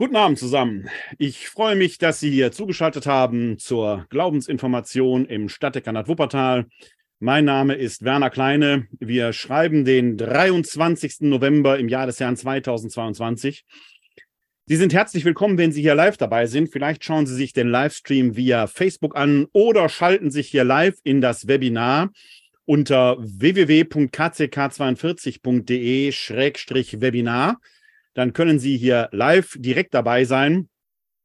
Guten Abend zusammen. Ich freue mich, dass Sie hier zugeschaltet haben zur Glaubensinformation im Stadtdekanat Wuppertal. Mein Name ist Werner Kleine. Wir schreiben den 23. November im Jahr des Herrn 2022. Sie sind herzlich willkommen, wenn Sie hier live dabei sind. Vielleicht schauen Sie sich den Livestream via Facebook an oder schalten sich hier live in das Webinar unter www.kck42.de-webinar dann können Sie hier live direkt dabei sein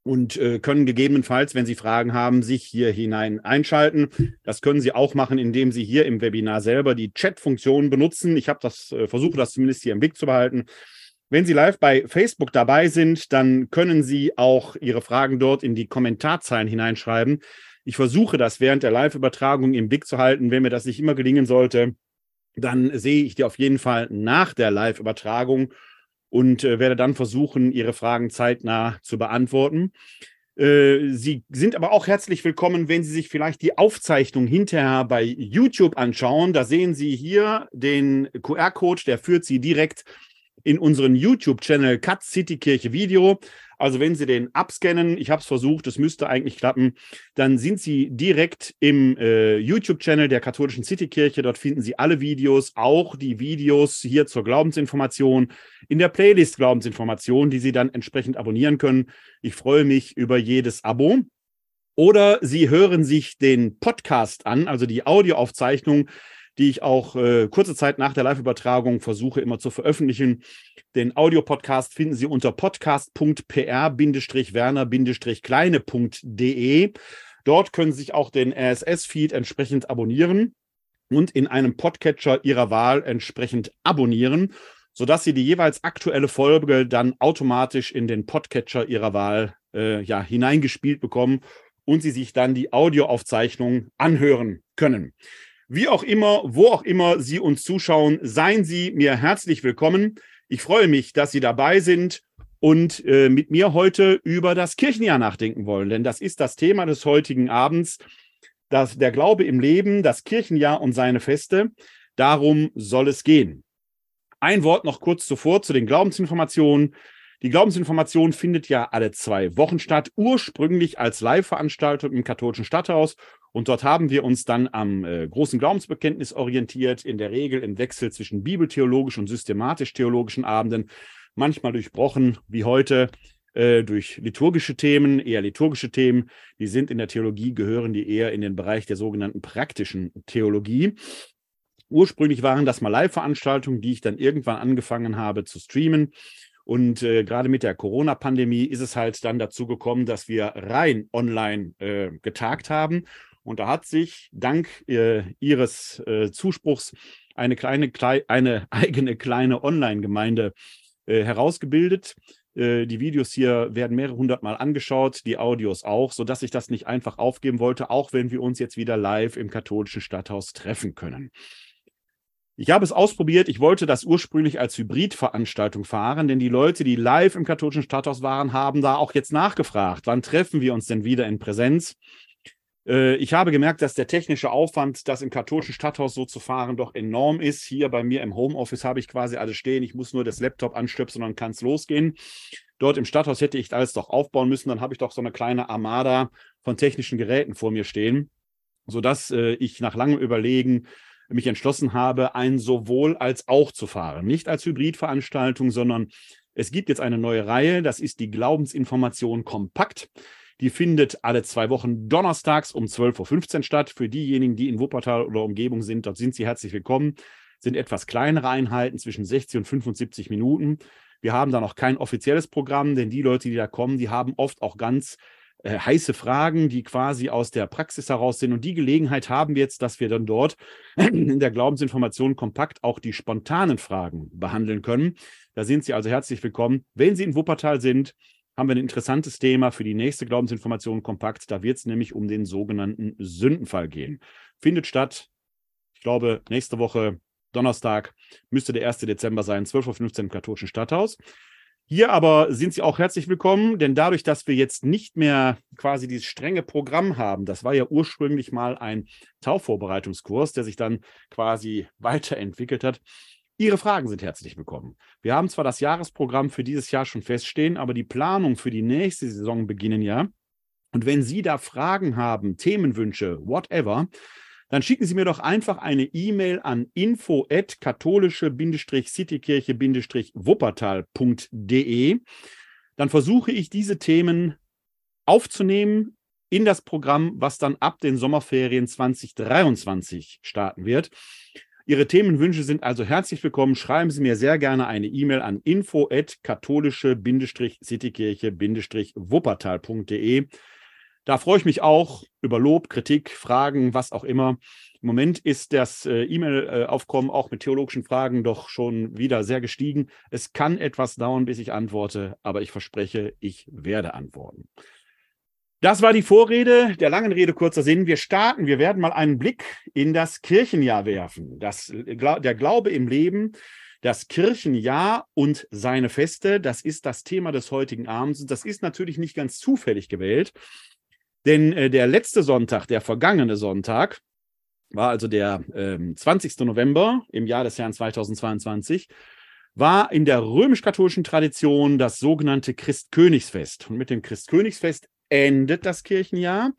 und äh, können gegebenenfalls, wenn Sie Fragen haben, sich hier hinein einschalten. Das können Sie auch machen, indem Sie hier im Webinar selber die Chat-Funktion benutzen. Ich habe das äh, versuche das zumindest hier im Blick zu behalten. Wenn Sie live bei Facebook dabei sind, dann können Sie auch Ihre Fragen dort in die Kommentarzeilen hineinschreiben. Ich versuche das während der Live-Übertragung im Blick zu halten. Wenn mir das nicht immer gelingen sollte, dann sehe ich die auf jeden Fall nach der Live-Übertragung und äh, werde dann versuchen, Ihre Fragen zeitnah zu beantworten. Äh, Sie sind aber auch herzlich willkommen, wenn Sie sich vielleicht die Aufzeichnung hinterher bei YouTube anschauen. Da sehen Sie hier den QR-Code, der führt Sie direkt in unseren YouTube-Channel Cut City Kirche Video. Also wenn Sie den abscannen, ich habe es versucht, es müsste eigentlich klappen, dann sind Sie direkt im äh, YouTube-Channel der katholischen Citykirche. Dort finden Sie alle Videos, auch die Videos hier zur Glaubensinformation in der Playlist Glaubensinformation, die Sie dann entsprechend abonnieren können. Ich freue mich über jedes Abo. Oder Sie hören sich den Podcast an, also die Audioaufzeichnung die ich auch äh, kurze Zeit nach der Live-Übertragung versuche immer zu veröffentlichen. Den Audiopodcast finden Sie unter podcast.pr-werner-kleine.de. Dort können Sie sich auch den RSS-Feed entsprechend abonnieren und in einem Podcatcher Ihrer Wahl entsprechend abonnieren, sodass Sie die jeweils aktuelle Folge dann automatisch in den Podcatcher Ihrer Wahl äh, ja, hineingespielt bekommen und Sie sich dann die Audioaufzeichnung anhören können. Wie auch immer, wo auch immer Sie uns zuschauen, seien Sie mir herzlich willkommen. Ich freue mich, dass Sie dabei sind und äh, mit mir heute über das Kirchenjahr nachdenken wollen, denn das ist das Thema des heutigen Abends. Das, der Glaube im Leben, das Kirchenjahr und seine Feste. Darum soll es gehen. Ein Wort noch kurz zuvor zu den Glaubensinformationen. Die Glaubensinformation findet ja alle zwei Wochen statt, ursprünglich als Live-Veranstaltung im katholischen Stadthaus und dort haben wir uns dann am äh, großen Glaubensbekenntnis orientiert, in der Regel im Wechsel zwischen bibeltheologisch und systematisch-theologischen Abenden, manchmal durchbrochen wie heute äh, durch liturgische Themen, eher liturgische Themen. Die sind in der Theologie, gehören die eher in den Bereich der sogenannten praktischen Theologie. Ursprünglich waren das mal Live-Veranstaltungen, die ich dann irgendwann angefangen habe zu streamen. Und äh, gerade mit der Corona-Pandemie ist es halt dann dazu gekommen, dass wir rein online äh, getagt haben. Und da hat sich dank äh, Ihres äh, Zuspruchs eine kleine, klei eine eigene kleine Online-Gemeinde äh, herausgebildet. Äh, die Videos hier werden mehrere hundert Mal angeschaut, die Audios auch, sodass ich das nicht einfach aufgeben wollte, auch wenn wir uns jetzt wieder live im katholischen Stadthaus treffen können. Ich habe es ausprobiert. Ich wollte das ursprünglich als Hybridveranstaltung fahren, denn die Leute, die live im katholischen Stadthaus waren, haben da auch jetzt nachgefragt, wann treffen wir uns denn wieder in Präsenz? Äh, ich habe gemerkt, dass der technische Aufwand, das im katholischen Stadthaus so zu fahren, doch enorm ist. Hier bei mir im Homeoffice habe ich quasi alles stehen. Ich muss nur das Laptop anstöpseln und dann kann es losgehen. Dort im Stadthaus hätte ich alles doch aufbauen müssen. Dann habe ich doch so eine kleine Armada von technischen Geräten vor mir stehen, sodass äh, ich nach langem Überlegen mich entschlossen habe, ein sowohl als auch zu fahren. Nicht als Hybridveranstaltung, sondern es gibt jetzt eine neue Reihe. Das ist die Glaubensinformation kompakt. Die findet alle zwei Wochen donnerstags um 12.15 Uhr statt. Für diejenigen, die in Wuppertal oder Umgebung sind, dort sind Sie herzlich willkommen. Sind etwas kleinere Einheiten zwischen 60 und 75 Minuten. Wir haben da noch kein offizielles Programm, denn die Leute, die da kommen, die haben oft auch ganz äh, heiße Fragen, die quasi aus der Praxis heraus sind. Und die Gelegenheit haben wir jetzt, dass wir dann dort in der Glaubensinformation kompakt auch die spontanen Fragen behandeln können. Da sind Sie also herzlich willkommen. Wenn Sie in Wuppertal sind, haben wir ein interessantes Thema für die nächste Glaubensinformation kompakt. Da wird es nämlich um den sogenannten Sündenfall gehen. Findet statt, ich glaube, nächste Woche Donnerstag müsste der 1. Dezember sein, 12.15 Uhr im katholischen Stadthaus. Hier aber sind Sie auch herzlich willkommen, denn dadurch, dass wir jetzt nicht mehr quasi dieses strenge Programm haben, das war ja ursprünglich mal ein Taufvorbereitungskurs, der sich dann quasi weiterentwickelt hat, Ihre Fragen sind herzlich willkommen. Wir haben zwar das Jahresprogramm für dieses Jahr schon feststehen, aber die Planung für die nächste Saison beginnen ja. Und wenn Sie da Fragen haben, Themenwünsche, whatever, dann schicken Sie mir doch einfach eine E-Mail an info at katholische-citykirche-wuppertal.de. Dann versuche ich diese Themen aufzunehmen in das Programm, was dann ab den Sommerferien 2023 starten wird. Ihre Themenwünsche sind also herzlich willkommen. Schreiben Sie mir sehr gerne eine E-Mail an info at katholische-citykirche-wuppertal.de. Da freue ich mich auch über Lob, Kritik, Fragen, was auch immer. Im Moment ist das äh, E-Mail-Aufkommen auch mit theologischen Fragen doch schon wieder sehr gestiegen. Es kann etwas dauern, bis ich antworte, aber ich verspreche, ich werde antworten. Das war die Vorrede, der langen Rede kurzer Sinn. Wir starten, wir werden mal einen Blick in das Kirchenjahr werfen. Das, der Glaube im Leben, das Kirchenjahr und seine Feste, das ist das Thema des heutigen Abends. Das ist natürlich nicht ganz zufällig gewählt, denn äh, der letzte Sonntag, der vergangene Sonntag, war also der äh, 20. November im Jahr des Herrn 2022, war in der römisch-katholischen Tradition das sogenannte Christkönigsfest. Und mit dem Christkönigsfest endet das Kirchenjahr.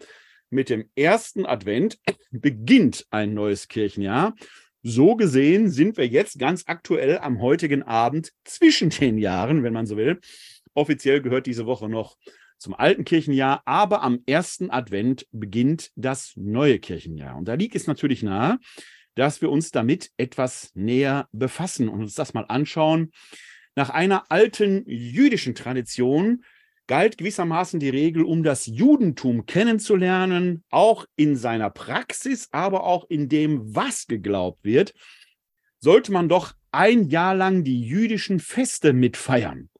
Mit dem ersten Advent beginnt ein neues Kirchenjahr. So gesehen sind wir jetzt ganz aktuell am heutigen Abend zwischen den Jahren, wenn man so will. Offiziell gehört diese Woche noch zum alten Kirchenjahr, aber am ersten Advent beginnt das neue Kirchenjahr. Und da liegt es natürlich nahe, dass wir uns damit etwas näher befassen und uns das mal anschauen. Nach einer alten jüdischen Tradition galt gewissermaßen die Regel, um das Judentum kennenzulernen, auch in seiner Praxis, aber auch in dem, was geglaubt wird, sollte man doch ein Jahr lang die jüdischen Feste mitfeiern.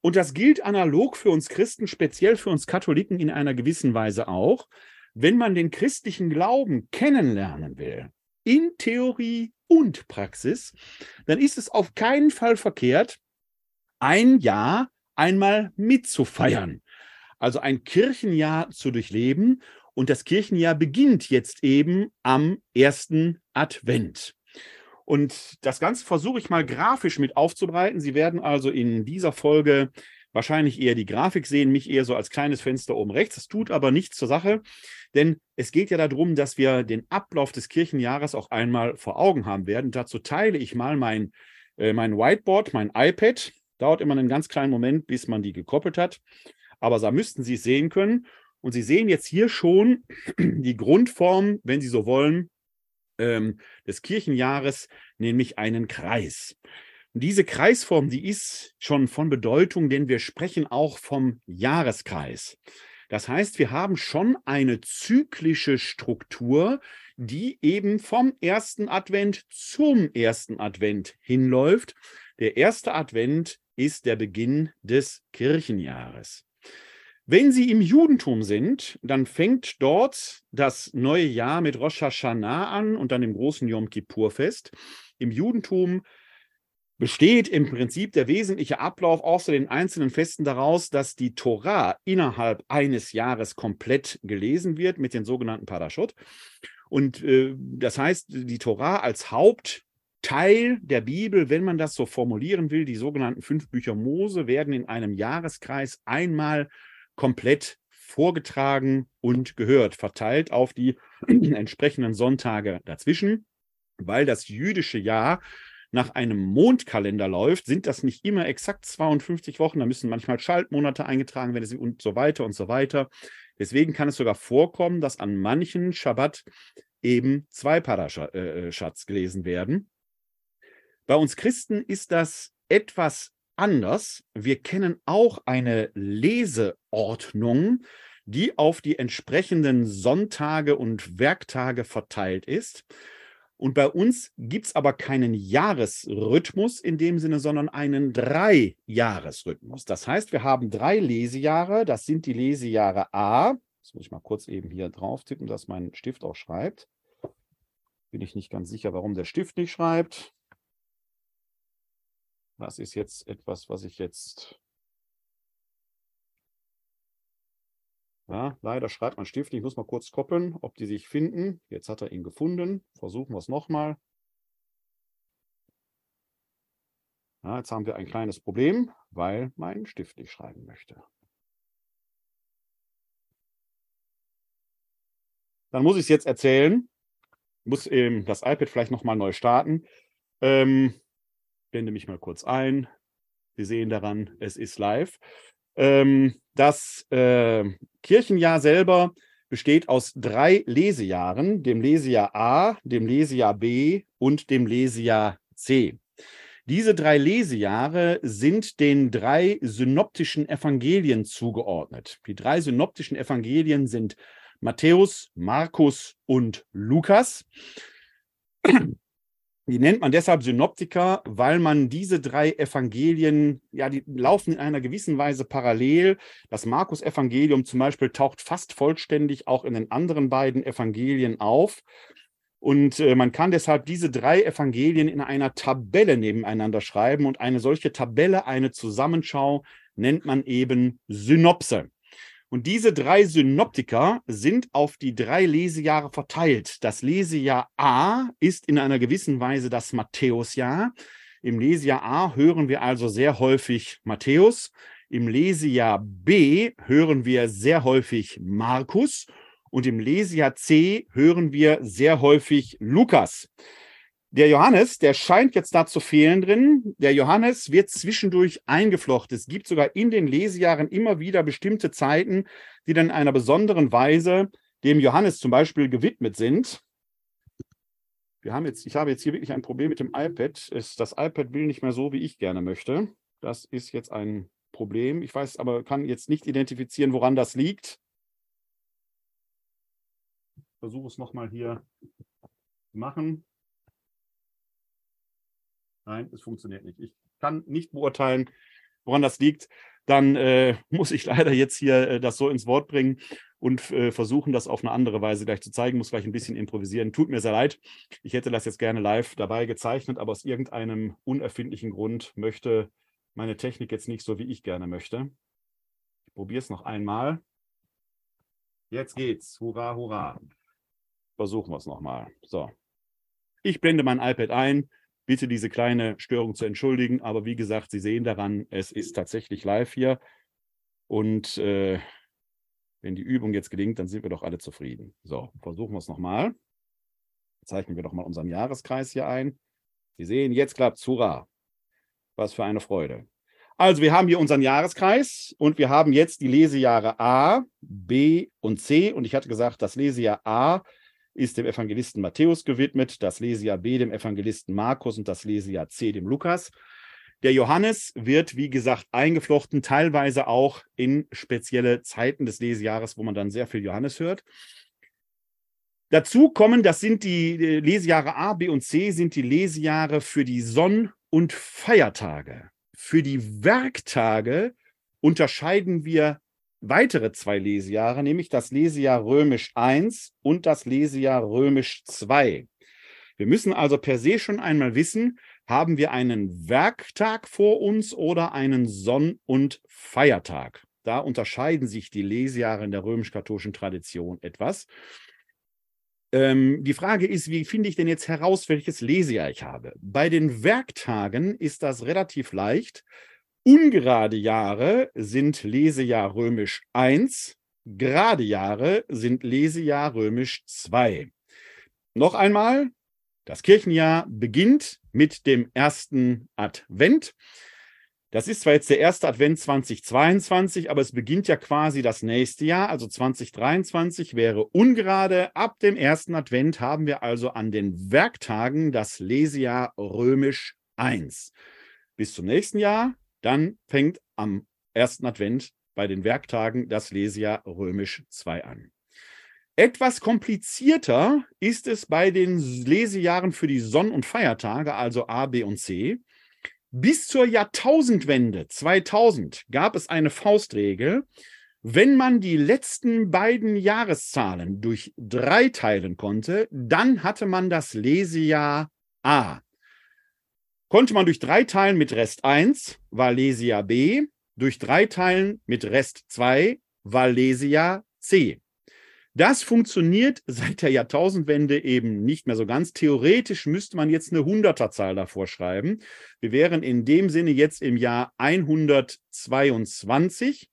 Und das gilt analog für uns Christen, speziell für uns Katholiken in einer gewissen Weise auch. Wenn man den christlichen Glauben kennenlernen will, in Theorie und Praxis, dann ist es auf keinen Fall verkehrt, ein Jahr einmal mitzufeiern. Also ein Kirchenjahr zu durchleben. Und das Kirchenjahr beginnt jetzt eben am ersten Advent. Und das Ganze versuche ich mal grafisch mit aufzubereiten. Sie werden also in dieser Folge wahrscheinlich eher die Grafik sehen, mich eher so als kleines Fenster oben rechts. Das tut aber nichts zur Sache, denn es geht ja darum, dass wir den Ablauf des Kirchenjahres auch einmal vor Augen haben werden. Dazu teile ich mal mein, äh, mein Whiteboard, mein iPad Dauert immer einen ganz kleinen Moment, bis man die gekoppelt hat. Aber da müssten Sie es sehen können. Und Sie sehen jetzt hier schon die Grundform, wenn Sie so wollen, ähm, des Kirchenjahres, nämlich einen Kreis. Und diese Kreisform, die ist schon von Bedeutung, denn wir sprechen auch vom Jahreskreis. Das heißt, wir haben schon eine zyklische Struktur, die eben vom ersten Advent zum ersten Advent hinläuft. Der erste Advent ist der Beginn des Kirchenjahres. Wenn Sie im Judentum sind, dann fängt dort das neue Jahr mit Rosh Hashanah an und dann dem großen Yom Kippur-Fest. Im Judentum besteht im Prinzip der wesentliche Ablauf außer den einzelnen Festen daraus, dass die Torah innerhalb eines Jahres komplett gelesen wird mit den sogenannten Parashot. Und äh, das heißt, die Torah als Haupt Teil der Bibel, wenn man das so formulieren will, die sogenannten fünf Bücher Mose werden in einem Jahreskreis einmal komplett vorgetragen und gehört, verteilt auf die entsprechenden Sonntage dazwischen. Weil das jüdische Jahr nach einem Mondkalender läuft, sind das nicht immer exakt 52 Wochen, da müssen manchmal Schaltmonate eingetragen werden und so weiter und so weiter. Deswegen kann es sogar vorkommen, dass an manchen Schabbat eben zwei Parashats äh, äh gelesen werden. Bei uns Christen ist das etwas anders. Wir kennen auch eine Leseordnung, die auf die entsprechenden Sonntage und Werktage verteilt ist. Und bei uns gibt es aber keinen Jahresrhythmus in dem Sinne, sondern einen Drei-Jahresrhythmus. Das heißt, wir haben drei Lesejahre. Das sind die Lesejahre A. Das muss ich mal kurz eben hier drauf tippen, dass mein Stift auch schreibt. Bin ich nicht ganz sicher, warum der Stift nicht schreibt. Das ist jetzt etwas, was ich jetzt. Ja, leider schreibt mein Stift. Ich muss mal kurz koppeln, ob die sich finden. Jetzt hat er ihn gefunden. Versuchen wir es nochmal. Ja, jetzt haben wir ein kleines Problem, weil mein Stift nicht schreiben möchte. Dann muss ich es jetzt erzählen. Muss ähm, das iPad vielleicht nochmal neu starten. Ähm, blende mich mal kurz ein. Sie sehen daran, es ist live. Ähm, das äh, Kirchenjahr selber besteht aus drei Lesejahren, dem Lesejahr A, dem Lesejahr B und dem Lesejahr C. Diese drei Lesejahre sind den drei synoptischen Evangelien zugeordnet. Die drei synoptischen Evangelien sind Matthäus, Markus und Lukas. Die nennt man deshalb Synoptiker, weil man diese drei Evangelien, ja, die laufen in einer gewissen Weise parallel. Das Markus-Evangelium zum Beispiel taucht fast vollständig auch in den anderen beiden Evangelien auf. Und äh, man kann deshalb diese drei Evangelien in einer Tabelle nebeneinander schreiben. Und eine solche Tabelle, eine Zusammenschau, nennt man eben Synopse. Und diese drei Synoptiker sind auf die drei Lesejahre verteilt. Das Lesejahr A ist in einer gewissen Weise das Matthäusjahr. Im Lesejahr A hören wir also sehr häufig Matthäus. Im Lesejahr B hören wir sehr häufig Markus. Und im Lesejahr C hören wir sehr häufig Lukas. Der Johannes, der scheint jetzt da zu fehlen drin. Der Johannes wird zwischendurch eingeflochten. Es gibt sogar in den Lesejahren immer wieder bestimmte Zeiten, die dann in einer besonderen Weise dem Johannes zum Beispiel gewidmet sind. Wir haben jetzt, ich habe jetzt hier wirklich ein Problem mit dem iPad. Das iPad will nicht mehr so, wie ich gerne möchte. Das ist jetzt ein Problem. Ich weiß aber, kann jetzt nicht identifizieren, woran das liegt versuche es nochmal hier zu machen. Nein, es funktioniert nicht. Ich kann nicht beurteilen, woran das liegt. Dann äh, muss ich leider jetzt hier äh, das so ins Wort bringen und äh, versuchen, das auf eine andere Weise gleich zu zeigen. Muss gleich ein bisschen improvisieren. Tut mir sehr leid. Ich hätte das jetzt gerne live dabei gezeichnet, aber aus irgendeinem unerfindlichen Grund möchte meine Technik jetzt nicht so, wie ich gerne möchte. Ich probiere es noch einmal. Jetzt geht's. Hurra, hurra. Versuchen wir es nochmal. So. Ich blende mein iPad ein. Bitte diese kleine Störung zu entschuldigen. Aber wie gesagt, Sie sehen daran, es ist tatsächlich live hier. Und äh, wenn die Übung jetzt gelingt, dann sind wir doch alle zufrieden. So, versuchen wir es nochmal. Zeichnen wir doch mal unseren Jahreskreis hier ein. Sie sehen, jetzt klappt es. Hurra. Was für eine Freude. Also wir haben hier unseren Jahreskreis und wir haben jetzt die Lesejahre A, B und C. Und ich hatte gesagt, das Lesejahr A ist dem Evangelisten Matthäus gewidmet, das Lesejahr B dem Evangelisten Markus und das Lesejahr C dem Lukas. Der Johannes wird, wie gesagt, eingeflochten, teilweise auch in spezielle Zeiten des Lesejahres, wo man dann sehr viel Johannes hört. Dazu kommen, das sind die Lesejahre A, B und C, sind die Lesejahre für die Sonn- und Feiertage. Für die Werktage unterscheiden wir weitere zwei Lesejahre, nämlich das Lesejahr Römisch I und das Lesejahr Römisch II. Wir müssen also per se schon einmal wissen, haben wir einen Werktag vor uns oder einen Sonn- und Feiertag. Da unterscheiden sich die Lesejahre in der römisch-katholischen Tradition etwas. Ähm, die Frage ist, wie finde ich denn jetzt heraus, welches Lesejahr ich habe? Bei den Werktagen ist das relativ leicht. Ungerade Jahre sind Lesejahr römisch 1, gerade Jahre sind Lesejahr römisch 2. Noch einmal, das Kirchenjahr beginnt mit dem ersten Advent. Das ist zwar jetzt der erste Advent 2022, aber es beginnt ja quasi das nächste Jahr, also 2023 wäre ungerade. Ab dem ersten Advent haben wir also an den Werktagen das Lesejahr römisch 1. Bis zum nächsten Jahr dann fängt am ersten Advent bei den Werktagen das Lesejahr Römisch 2 an. Etwas komplizierter ist es bei den Lesejahren für die Sonn- und Feiertage, also A, B und C. Bis zur Jahrtausendwende 2000 gab es eine Faustregel, wenn man die letzten beiden Jahreszahlen durch drei teilen konnte, dann hatte man das Lesejahr A. Konnte man durch drei teilen mit Rest 1, Valesia B, durch drei teilen mit Rest 2, Valesia C. Das funktioniert seit der Jahrtausendwende eben nicht mehr so ganz. Theoretisch müsste man jetzt eine Hunderterzahl davor schreiben. Wir wären in dem Sinne jetzt im Jahr 122.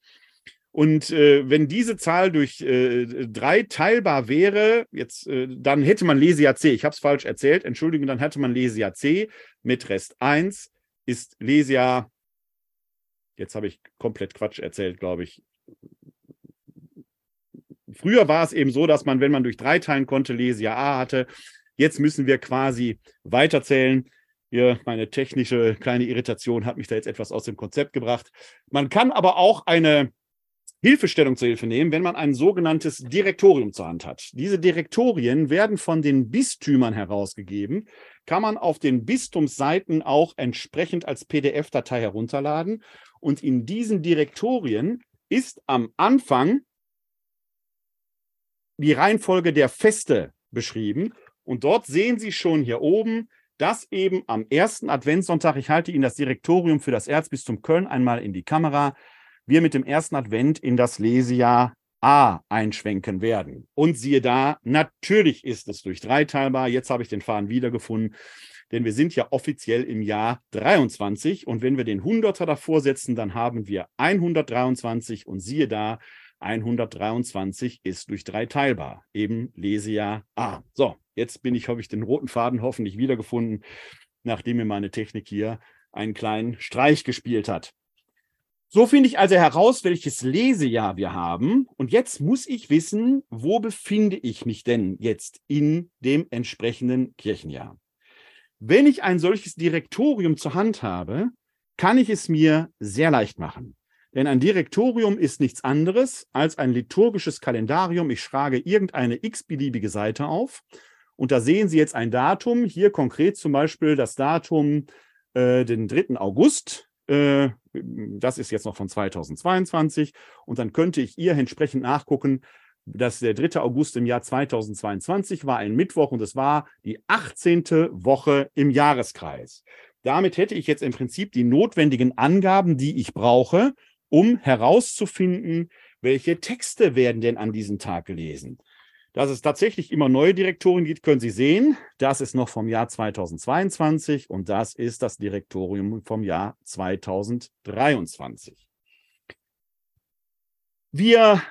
Und äh, wenn diese Zahl durch äh, drei teilbar wäre, jetzt, äh, dann hätte man Lesia C. Ich habe es falsch erzählt, Entschuldigung, dann hätte man Lesia C mit Rest 1 ist Lesia. Jetzt habe ich komplett Quatsch erzählt, glaube ich. Früher war es eben so, dass man, wenn man durch drei teilen konnte, Lesia A hatte. Jetzt müssen wir quasi weiterzählen. Hier, meine technische kleine Irritation hat mich da jetzt etwas aus dem Konzept gebracht. Man kann aber auch eine Hilfestellung zur Hilfe nehmen, wenn man ein sogenanntes Direktorium zur Hand hat. Diese Direktorien werden von den Bistümern herausgegeben, kann man auf den Bistumsseiten auch entsprechend als PDF-Datei herunterladen. Und in diesen Direktorien ist am Anfang die Reihenfolge der Feste beschrieben. Und dort sehen Sie schon hier oben, dass eben am ersten Adventssonntag, ich halte Ihnen das Direktorium für das Erzbistum Köln einmal in die Kamera, wir mit dem ersten Advent in das Lesejahr A einschwenken werden. Und siehe da, natürlich ist es durch drei teilbar. Jetzt habe ich den Faden wiedergefunden, denn wir sind ja offiziell im Jahr 23 und wenn wir den Hunderter davor setzen, dann haben wir 123 und siehe da, 123 ist durch drei teilbar, eben Lesejahr A. So, jetzt bin ich, habe ich den roten Faden hoffentlich wiedergefunden, nachdem mir meine Technik hier einen kleinen Streich gespielt hat. So finde ich also heraus, welches Lesejahr wir haben. Und jetzt muss ich wissen, wo befinde ich mich denn jetzt in dem entsprechenden Kirchenjahr. Wenn ich ein solches Direktorium zur Hand habe, kann ich es mir sehr leicht machen. Denn ein Direktorium ist nichts anderes als ein liturgisches Kalendarium. Ich schlage irgendeine x-beliebige Seite auf und da sehen Sie jetzt ein Datum. Hier konkret zum Beispiel das Datum äh, den 3. August. Äh, das ist jetzt noch von 2022. Und dann könnte ich ihr entsprechend nachgucken, dass der 3. August im Jahr 2022 war ein Mittwoch und es war die 18. Woche im Jahreskreis. Damit hätte ich jetzt im Prinzip die notwendigen Angaben, die ich brauche, um herauszufinden, welche Texte werden denn an diesem Tag gelesen. Dass es tatsächlich immer neue Direktorien gibt, können Sie sehen. Das ist noch vom Jahr 2022 und das ist das Direktorium vom Jahr 2023. Wir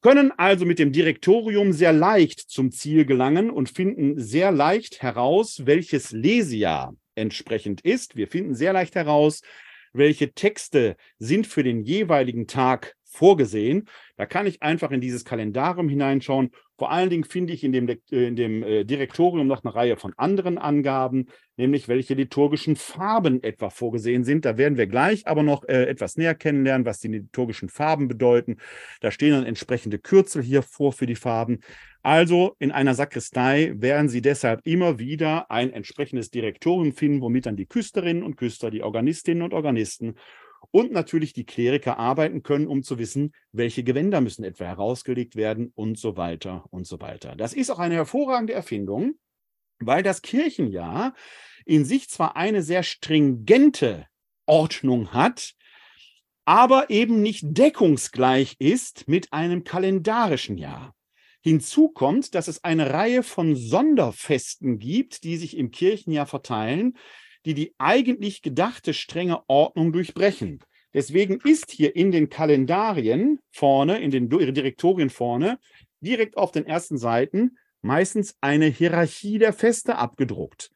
können also mit dem Direktorium sehr leicht zum Ziel gelangen und finden sehr leicht heraus, welches Lesejahr entsprechend ist. Wir finden sehr leicht heraus, welche Texte sind für den jeweiligen Tag vorgesehen. Da kann ich einfach in dieses Kalendarium hineinschauen. Vor allen Dingen finde ich in dem, äh, in dem äh, Direktorium noch eine Reihe von anderen Angaben, nämlich welche liturgischen Farben etwa vorgesehen sind. Da werden wir gleich aber noch äh, etwas näher kennenlernen, was die liturgischen Farben bedeuten. Da stehen dann entsprechende Kürzel hier vor für die Farben. Also in einer Sakristei werden Sie deshalb immer wieder ein entsprechendes Direktorium finden, womit dann die Küsterinnen und Küster, die Organistinnen und Organisten und natürlich die Kleriker arbeiten können, um zu wissen, welche Gewänder müssen etwa herausgelegt werden und so weiter und so weiter. Das ist auch eine hervorragende Erfindung, weil das Kirchenjahr in sich zwar eine sehr stringente Ordnung hat, aber eben nicht deckungsgleich ist mit einem kalendarischen Jahr. Hinzu kommt, dass es eine Reihe von Sonderfesten gibt, die sich im Kirchenjahr verteilen, die die eigentlich gedachte strenge Ordnung durchbrechen. Deswegen ist hier in den Kalendarien vorne, in den Direktorien vorne, direkt auf den ersten Seiten meistens eine Hierarchie der Feste abgedruckt.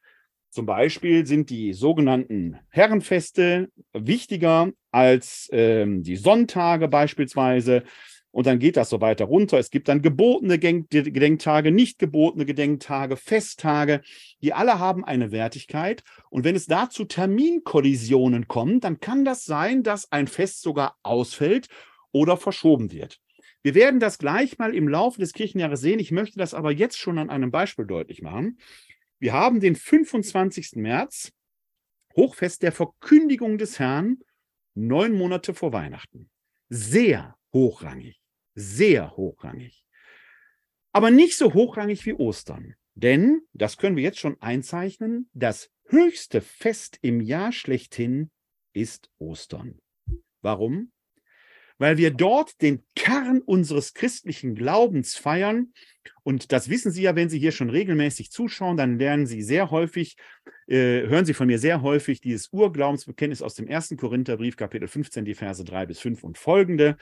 Zum Beispiel sind die sogenannten Herrenfeste wichtiger als ähm, die Sonntage beispielsweise. Und dann geht das so weiter runter. Es gibt dann gebotene Gedenktage, nicht gebotene Gedenktage, Festtage. Die alle haben eine Wertigkeit. Und wenn es da zu Terminkollisionen kommt, dann kann das sein, dass ein Fest sogar ausfällt oder verschoben wird. Wir werden das gleich mal im Laufe des Kirchenjahres sehen. Ich möchte das aber jetzt schon an einem Beispiel deutlich machen. Wir haben den 25. März, Hochfest der Verkündigung des Herrn, neun Monate vor Weihnachten. Sehr hochrangig sehr hochrangig. Aber nicht so hochrangig wie Ostern. Denn, das können wir jetzt schon einzeichnen, das höchste Fest im Jahr schlechthin ist Ostern. Warum? weil wir dort den Kern unseres christlichen Glaubens feiern. Und das wissen Sie ja, wenn Sie hier schon regelmäßig zuschauen, dann lernen Sie sehr häufig, äh, hören Sie von mir sehr häufig dieses Urglaubensbekenntnis aus dem ersten Korintherbrief, Kapitel 15, die Verse 3 bis 5 und folgende,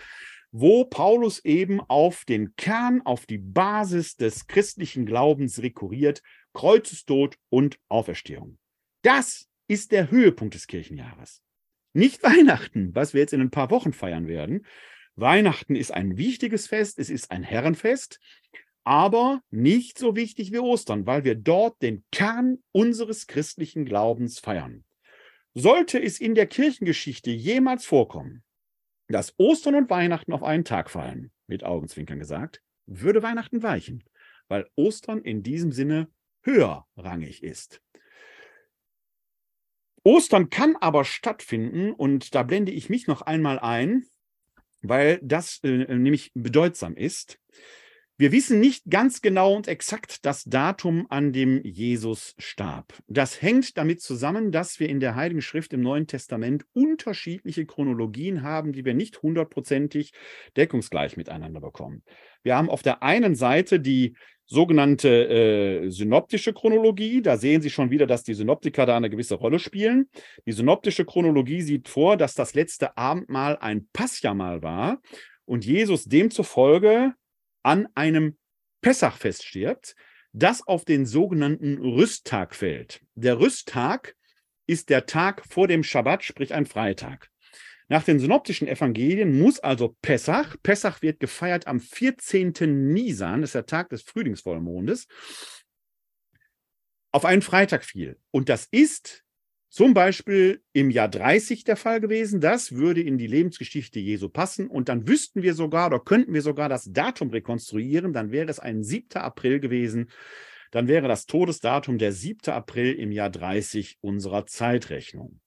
wo Paulus eben auf den Kern, auf die Basis des christlichen Glaubens rekurriert, Kreuzestod und Auferstehung. Das ist der Höhepunkt des Kirchenjahres. Nicht Weihnachten, was wir jetzt in ein paar Wochen feiern werden. Weihnachten ist ein wichtiges Fest, es ist ein Herrenfest, aber nicht so wichtig wie Ostern, weil wir dort den Kern unseres christlichen Glaubens feiern. Sollte es in der Kirchengeschichte jemals vorkommen, dass Ostern und Weihnachten auf einen Tag fallen, mit Augenzwinkern gesagt, würde Weihnachten weichen, weil Ostern in diesem Sinne höherrangig ist. Ostern kann aber stattfinden und da blende ich mich noch einmal ein, weil das äh, nämlich bedeutsam ist. Wir wissen nicht ganz genau und exakt das Datum, an dem Jesus starb. Das hängt damit zusammen, dass wir in der Heiligen Schrift im Neuen Testament unterschiedliche Chronologien haben, die wir nicht hundertprozentig deckungsgleich miteinander bekommen. Wir haben auf der einen Seite die sogenannte äh, synoptische Chronologie. Da sehen Sie schon wieder, dass die Synoptiker da eine gewisse Rolle spielen. Die synoptische Chronologie sieht vor, dass das letzte Abendmahl ein Passjamal war und Jesus demzufolge an einem Pessachfest stirbt, das auf den sogenannten Rüsttag fällt. Der Rüsttag ist der Tag vor dem Schabbat, sprich ein Freitag. Nach den synoptischen Evangelien muss also Pessach, Pessach wird gefeiert am 14. Nisan, das ist der Tag des Frühlingsvollmondes, auf einen Freitag fiel. Und das ist zum Beispiel im Jahr 30 der Fall gewesen. Das würde in die Lebensgeschichte Jesu passen. Und dann wüssten wir sogar oder könnten wir sogar das Datum rekonstruieren. Dann wäre es ein 7. April gewesen. Dann wäre das Todesdatum der 7. April im Jahr 30 unserer Zeitrechnung.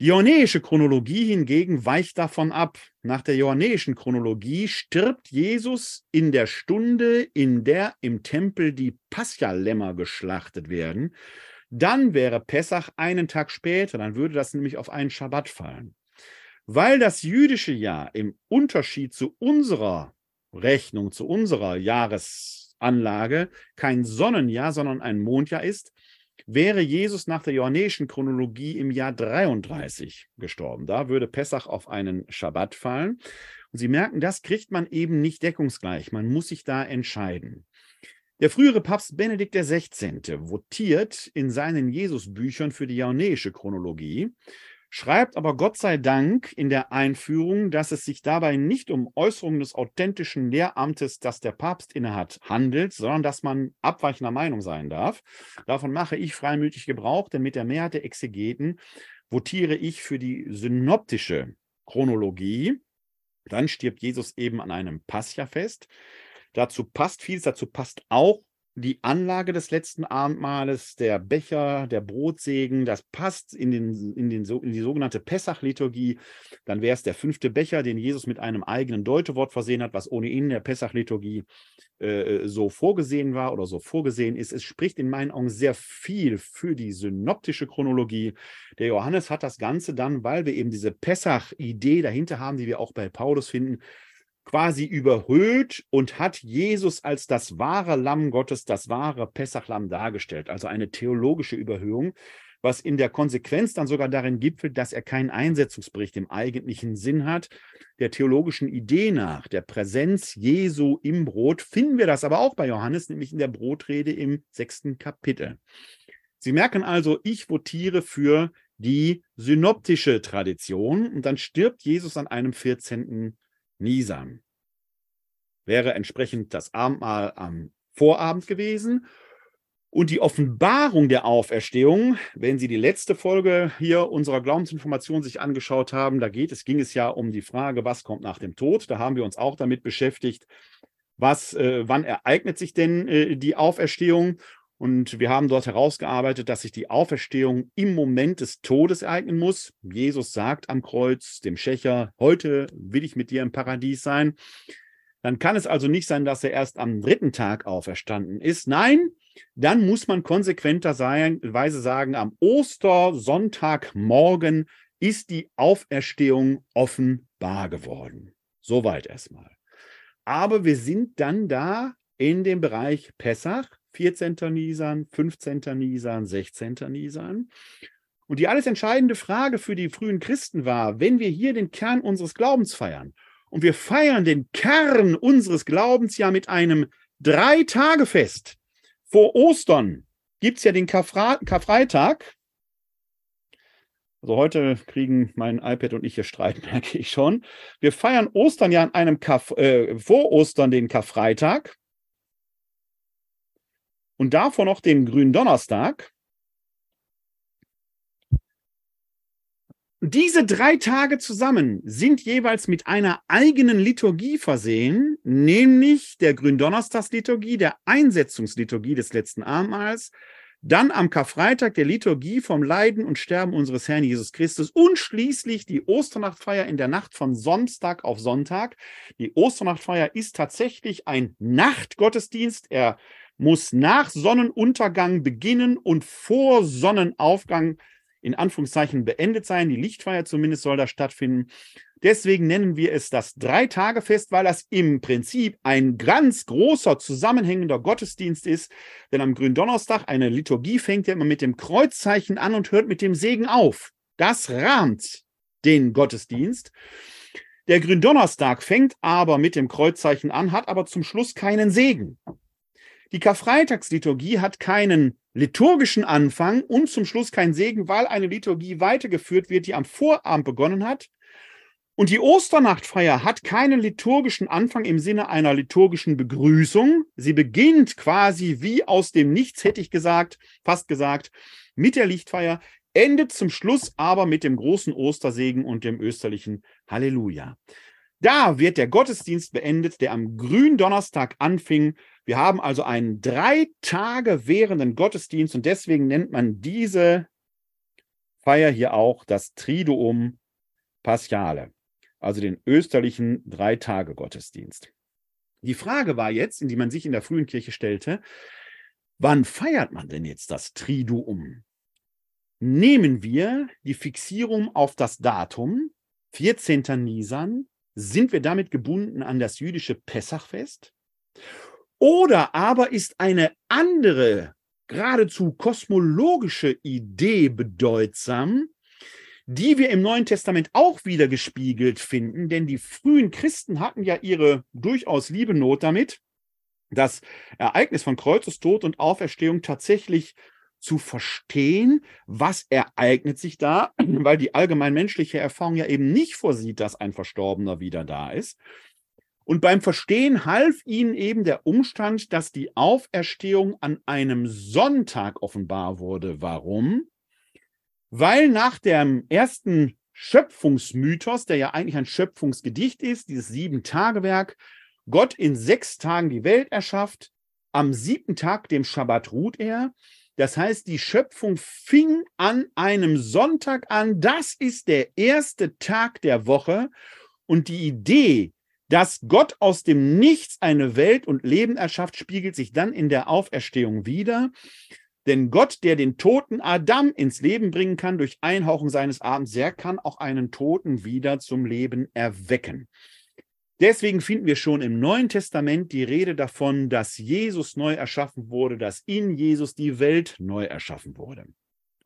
Die johannäische Chronologie hingegen weicht davon ab. Nach der johannäischen Chronologie stirbt Jesus in der Stunde, in der im Tempel die Paschalämmer geschlachtet werden. Dann wäre Pessach einen Tag später, dann würde das nämlich auf einen Schabbat fallen. Weil das jüdische Jahr im Unterschied zu unserer Rechnung, zu unserer Jahresanlage kein Sonnenjahr, sondern ein Mondjahr ist, wäre Jesus nach der johannäischen Chronologie im Jahr 33 gestorben. Da würde Pessach auf einen Schabbat fallen. Und Sie merken, das kriegt man eben nicht deckungsgleich. Man muss sich da entscheiden. Der frühere Papst Benedikt XVI. votiert in seinen Jesusbüchern für die johannäische Chronologie schreibt aber Gott sei Dank in der Einführung, dass es sich dabei nicht um Äußerungen des authentischen Lehramtes, das der Papst innehat, handelt, sondern dass man abweichender Meinung sein darf. Davon mache ich freimütig Gebrauch, denn mit der Mehrheit der Exegeten votiere ich für die synoptische Chronologie. Dann stirbt Jesus eben an einem Pascha-Fest. Dazu passt vieles, dazu passt auch die Anlage des letzten Abendmahles, der Becher, der Brotsegen, das passt in, den, in, den, in die sogenannte Pessach-Liturgie. Dann wäre es der fünfte Becher, den Jesus mit einem eigenen Deutewort versehen hat, was ohnehin in der Pessach-Liturgie äh, so vorgesehen war oder so vorgesehen ist. Es spricht in meinen Augen sehr viel für die synoptische Chronologie. Der Johannes hat das Ganze dann, weil wir eben diese Pessach-Idee dahinter haben, die wir auch bei Paulus finden, quasi überhöht und hat Jesus als das wahre Lamm Gottes, das wahre Pessachlamm dargestellt. Also eine theologische Überhöhung, was in der Konsequenz dann sogar darin gipfelt, dass er keinen Einsetzungsbericht im eigentlichen Sinn hat. Der theologischen Idee nach, der Präsenz Jesu im Brot, finden wir das aber auch bei Johannes, nämlich in der Brotrede im sechsten Kapitel. Sie merken also, ich votiere für die synoptische Tradition und dann stirbt Jesus an einem 14. Nisan. Wäre entsprechend das Abendmahl am Vorabend gewesen. Und die Offenbarung der Auferstehung, wenn Sie die letzte Folge hier unserer Glaubensinformation sich angeschaut haben, da geht es, ging es ja um die Frage, was kommt nach dem Tod. Da haben wir uns auch damit beschäftigt, was, äh, wann ereignet sich denn äh, die Auferstehung? Und wir haben dort herausgearbeitet, dass sich die Auferstehung im Moment des Todes ereignen muss. Jesus sagt am Kreuz dem Schächer, heute will ich mit dir im Paradies sein. Dann kann es also nicht sein, dass er erst am dritten Tag auferstanden ist. Nein, dann muss man konsequenterweise sagen, am Ostersonntagmorgen ist die Auferstehung offenbar geworden. Soweit erstmal. Aber wir sind dann da in dem Bereich Pessach, 14. Nisan, 15. Nisan, 16. Nisan. Und die alles entscheidende Frage für die frühen Christen war, wenn wir hier den Kern unseres Glaubens feiern und wir feiern den Kern unseres Glaubens ja mit einem Drei-Tage-Fest. Vor Ostern gibt es ja den Karfra Karfreitag. Also heute kriegen mein iPad und ich hier Streit, merke ich schon. Wir feiern Ostern ja an einem Karf äh, vor Ostern den Karfreitag und davor noch den Gründonnerstag. Diese drei Tage zusammen sind jeweils mit einer eigenen Liturgie versehen, nämlich der Gründonnerstagsliturgie, der Einsetzungsliturgie des letzten Abendmahls, dann am Karfreitag der Liturgie vom Leiden und Sterben unseres Herrn Jesus Christus und schließlich die Osternachtfeier in der Nacht von Samstag auf Sonntag. Die Osternachtfeier ist tatsächlich ein Nachtgottesdienst. Er muss nach Sonnenuntergang beginnen und vor Sonnenaufgang in Anführungszeichen beendet sein. Die Lichtfeier zumindest soll da stattfinden. Deswegen nennen wir es das Dreitagefest, weil das im Prinzip ein ganz großer zusammenhängender Gottesdienst ist. Denn am Gründonnerstag, eine Liturgie fängt ja immer mit dem Kreuzzeichen an und hört mit dem Segen auf. Das rahmt den Gottesdienst. Der Gründonnerstag fängt aber mit dem Kreuzzeichen an, hat aber zum Schluss keinen Segen. Die Karfreitagsliturgie hat keinen liturgischen Anfang und zum Schluss kein Segen, weil eine Liturgie weitergeführt wird, die am Vorabend begonnen hat. Und die Osternachtfeier hat keinen liturgischen Anfang im Sinne einer liturgischen Begrüßung. Sie beginnt quasi wie aus dem Nichts, hätte ich gesagt, fast gesagt, mit der Lichtfeier, endet zum Schluss aber mit dem großen Ostersegen und dem österlichen Halleluja. Da wird der Gottesdienst beendet, der am Gründonnerstag anfing wir haben also einen drei Tage währenden Gottesdienst und deswegen nennt man diese Feier hier auch das Triduum Paschale, also den österlichen Drei-Tage-Gottesdienst. Die Frage war jetzt, in die man sich in der frühen Kirche stellte, wann feiert man denn jetzt das Triduum? Nehmen wir die Fixierung auf das Datum, 14. Nisan, sind wir damit gebunden an das jüdische Pessachfest? Oder aber ist eine andere, geradezu kosmologische Idee bedeutsam, die wir im Neuen Testament auch wieder gespiegelt finden, denn die frühen Christen hatten ja ihre durchaus liebe Not damit, das Ereignis von Kreuzestod und Auferstehung tatsächlich zu verstehen, was ereignet sich da, weil die allgemein menschliche Erfahrung ja eben nicht vorsieht, dass ein Verstorbener wieder da ist. Und beim Verstehen half ihnen eben der Umstand, dass die Auferstehung an einem Sonntag offenbar wurde. Warum? Weil nach dem ersten Schöpfungsmythos, der ja eigentlich ein Schöpfungsgedicht ist, dieses Sieben-Tage-Werk, Gott in sechs Tagen die Welt erschafft, am siebten Tag, dem Schabbat, ruht er. Das heißt, die Schöpfung fing an einem Sonntag an. Das ist der erste Tag der Woche. Und die Idee, dass Gott aus dem Nichts eine Welt und Leben erschafft, spiegelt sich dann in der Auferstehung wieder. Denn Gott, der den toten Adam ins Leben bringen kann durch Einhauchung seines Abends, der kann auch einen Toten wieder zum Leben erwecken. Deswegen finden wir schon im Neuen Testament die Rede davon, dass Jesus neu erschaffen wurde, dass in Jesus die Welt neu erschaffen wurde.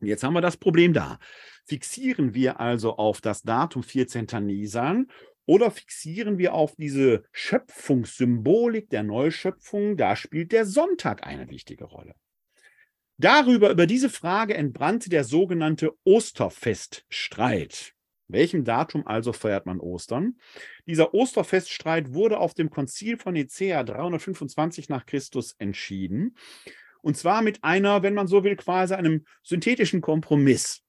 Und jetzt haben wir das Problem da. Fixieren wir also auf das Datum 14. Nisan oder fixieren wir auf diese Schöpfungssymbolik der Neuschöpfung? Da spielt der Sonntag eine wichtige Rolle. Darüber, über diese Frage entbrannte der sogenannte Osterfeststreit. Welchem Datum also feiert man Ostern? Dieser Osterfeststreit wurde auf dem Konzil von Nicea 325 nach Christus entschieden. Und zwar mit einer, wenn man so will, quasi einem synthetischen Kompromiss.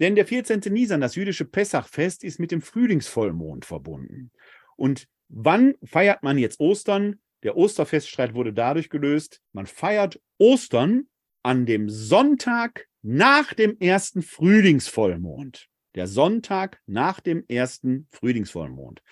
Denn der 14. Nisan, das jüdische Pessachfest, ist mit dem Frühlingsvollmond verbunden. Und wann feiert man jetzt Ostern? Der Osterfeststreit wurde dadurch gelöst, man feiert Ostern an dem Sonntag nach dem ersten Frühlingsvollmond. Der Sonntag nach dem ersten Frühlingsvollmond.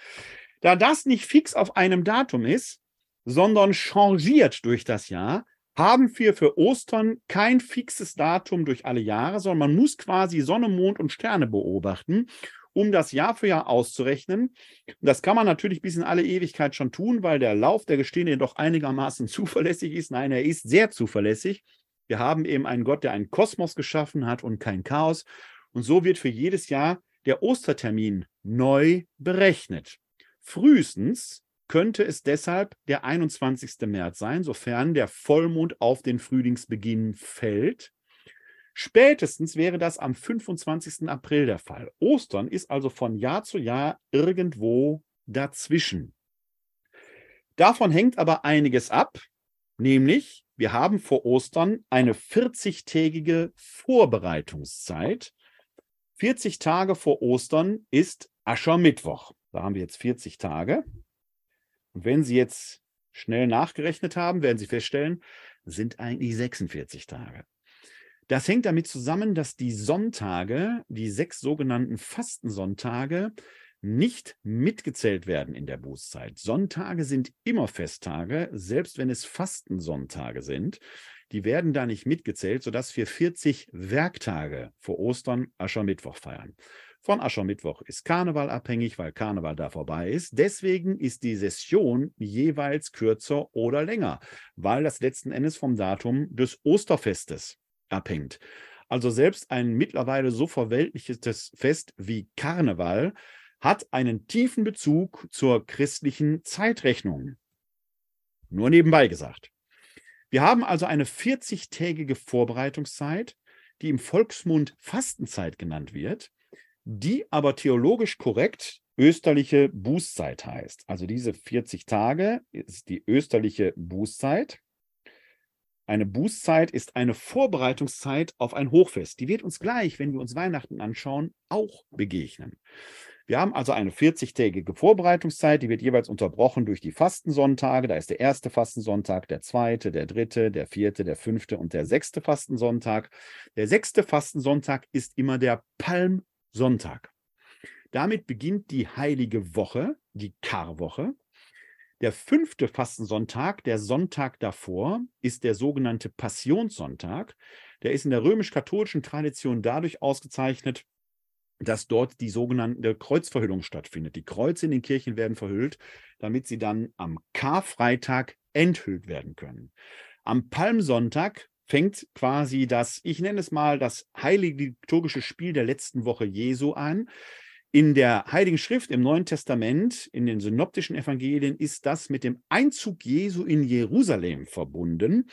Da das nicht fix auf einem Datum ist, sondern changiert durch das Jahr, haben wir für Ostern kein fixes Datum durch alle Jahre, sondern man muss quasi Sonne, Mond und Sterne beobachten, um das Jahr für Jahr auszurechnen. Das kann man natürlich bis in alle Ewigkeit schon tun, weil der Lauf der Gestehne doch einigermaßen zuverlässig ist. Nein, er ist sehr zuverlässig. Wir haben eben einen Gott, der einen Kosmos geschaffen hat und kein Chaos. Und so wird für jedes Jahr der Ostertermin neu berechnet. Frühestens könnte es deshalb der 21. März sein, sofern der Vollmond auf den Frühlingsbeginn fällt. Spätestens wäre das am 25. April der Fall. Ostern ist also von Jahr zu Jahr irgendwo dazwischen. Davon hängt aber einiges ab, nämlich wir haben vor Ostern eine 40-tägige Vorbereitungszeit. 40 Tage vor Ostern ist Aschermittwoch. Da haben wir jetzt 40 Tage. Und wenn Sie jetzt schnell nachgerechnet haben, werden Sie feststellen, sind eigentlich 46 Tage. Das hängt damit zusammen, dass die Sonntage, die sechs sogenannten Fastensonntage, nicht mitgezählt werden in der Bußzeit. Sonntage sind immer Festtage, selbst wenn es Fastensonntage sind. Die werden da nicht mitgezählt, sodass wir 40 Werktage vor Ostern Aschermittwoch feiern. Von Aschermittwoch ist Karneval abhängig, weil Karneval da vorbei ist. Deswegen ist die Session jeweils kürzer oder länger, weil das letzten Endes vom Datum des Osterfestes abhängt. Also selbst ein mittlerweile so verweltlichtes Fest wie Karneval hat einen tiefen Bezug zur christlichen Zeitrechnung. Nur nebenbei gesagt. Wir haben also eine 40-tägige Vorbereitungszeit, die im Volksmund Fastenzeit genannt wird die aber theologisch korrekt österliche Bußzeit heißt. Also diese 40 Tage ist die österliche Bußzeit. Eine Bußzeit ist eine Vorbereitungszeit auf ein Hochfest. Die wird uns gleich, wenn wir uns Weihnachten anschauen, auch begegnen. Wir haben also eine 40-tägige Vorbereitungszeit, die wird jeweils unterbrochen durch die Fastensonntage. Da ist der erste Fastensonntag, der zweite, der dritte, der vierte, der fünfte und der sechste Fastensonntag. Der sechste Fastensonntag ist immer der Palm Sonntag. Damit beginnt die heilige Woche, die Karwoche. Der fünfte Fastensonntag, der Sonntag davor, ist der sogenannte Passionssonntag. Der ist in der römisch-katholischen Tradition dadurch ausgezeichnet, dass dort die sogenannte Kreuzverhüllung stattfindet. Die Kreuze in den Kirchen werden verhüllt, damit sie dann am Karfreitag enthüllt werden können. Am Palmsonntag fängt quasi das, ich nenne es mal, das heilige liturgische Spiel der letzten Woche Jesu an. In der Heiligen Schrift im Neuen Testament, in den synoptischen Evangelien, ist das mit dem Einzug Jesu in Jerusalem verbunden.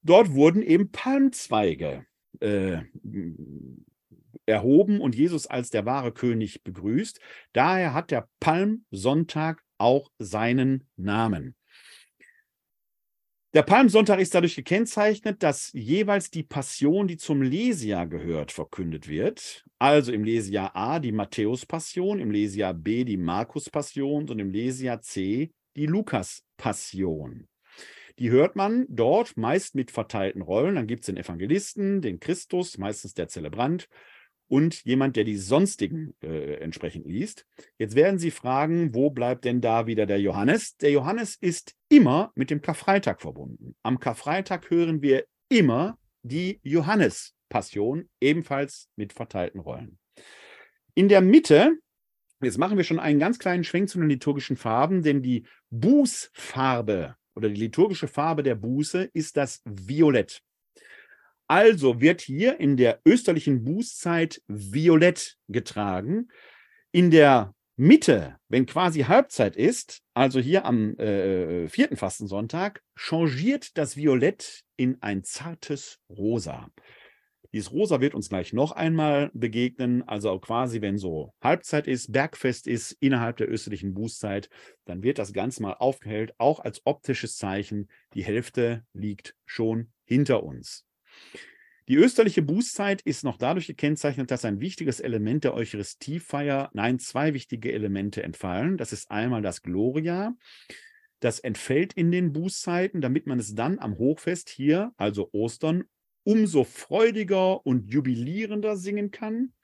Dort wurden eben Palmzweige äh, erhoben und Jesus als der wahre König begrüßt. Daher hat der Palmsonntag auch seinen Namen. Der Palmsonntag ist dadurch gekennzeichnet, dass jeweils die Passion, die zum Lesejahr gehört, verkündet wird. Also im Lesejahr A die Matthäus-Passion, im Lesejahr B die Markus-Passion und im Lesejahr C die Lukas-Passion. Die hört man dort meist mit verteilten Rollen. Dann gibt es den Evangelisten, den Christus, meistens der Zelebrant und jemand, der die sonstigen äh, entsprechend liest. Jetzt werden Sie fragen, wo bleibt denn da wieder der Johannes? Der Johannes ist immer mit dem Karfreitag verbunden. Am Karfreitag hören wir immer die Johannes-Passion, ebenfalls mit verteilten Rollen. In der Mitte, jetzt machen wir schon einen ganz kleinen Schwenk zu den liturgischen Farben, denn die Bußfarbe oder die liturgische Farbe der Buße ist das Violett. Also wird hier in der österlichen Bußzeit violett getragen. In der Mitte, wenn quasi Halbzeit ist, also hier am äh, vierten Fastensonntag, changiert das Violett in ein zartes Rosa. Dieses Rosa wird uns gleich noch einmal begegnen. Also quasi, wenn so Halbzeit ist, Bergfest ist innerhalb der österlichen Bußzeit, dann wird das Ganze mal aufgehellt, auch als optisches Zeichen. Die Hälfte liegt schon hinter uns. Die österliche Bußzeit ist noch dadurch gekennzeichnet, dass ein wichtiges Element der Eucharistiefeier, nein, zwei wichtige Elemente entfallen. Das ist einmal das Gloria. Das entfällt in den Bußzeiten, damit man es dann am Hochfest hier, also Ostern, umso freudiger und jubilierender singen kann.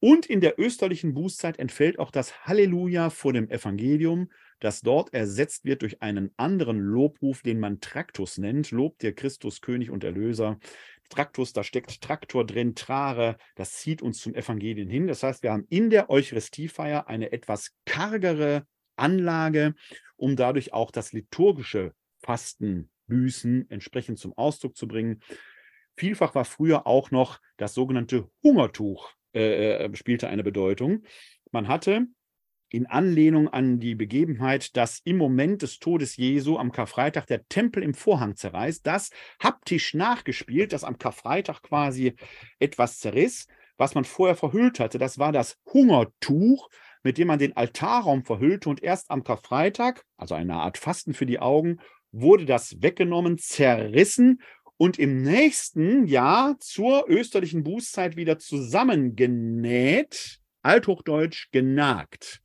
Und in der österlichen Bußzeit entfällt auch das Halleluja vor dem Evangelium. Das dort ersetzt wird durch einen anderen Lobruf, den man Traktus nennt. Lob dir Christus, König und Erlöser. Traktus, da steckt Traktor drin, Trare, das zieht uns zum Evangelium hin. Das heißt, wir haben in der Eucharistiefeier eine etwas kargere Anlage, um dadurch auch das liturgische Fasten, Büßen entsprechend zum Ausdruck zu bringen. Vielfach war früher auch noch das sogenannte Hungertuch äh, äh spielte eine Bedeutung. Man hatte in Anlehnung an die Begebenheit, dass im Moment des Todes Jesu am Karfreitag der Tempel im Vorhang zerreißt, das haptisch nachgespielt, dass am Karfreitag quasi etwas zerriss, was man vorher verhüllt hatte. Das war das Hungertuch, mit dem man den Altarraum verhüllte und erst am Karfreitag, also eine Art Fasten für die Augen, wurde das weggenommen, zerrissen und im nächsten Jahr zur österlichen Bußzeit wieder zusammengenäht, althochdeutsch genagt.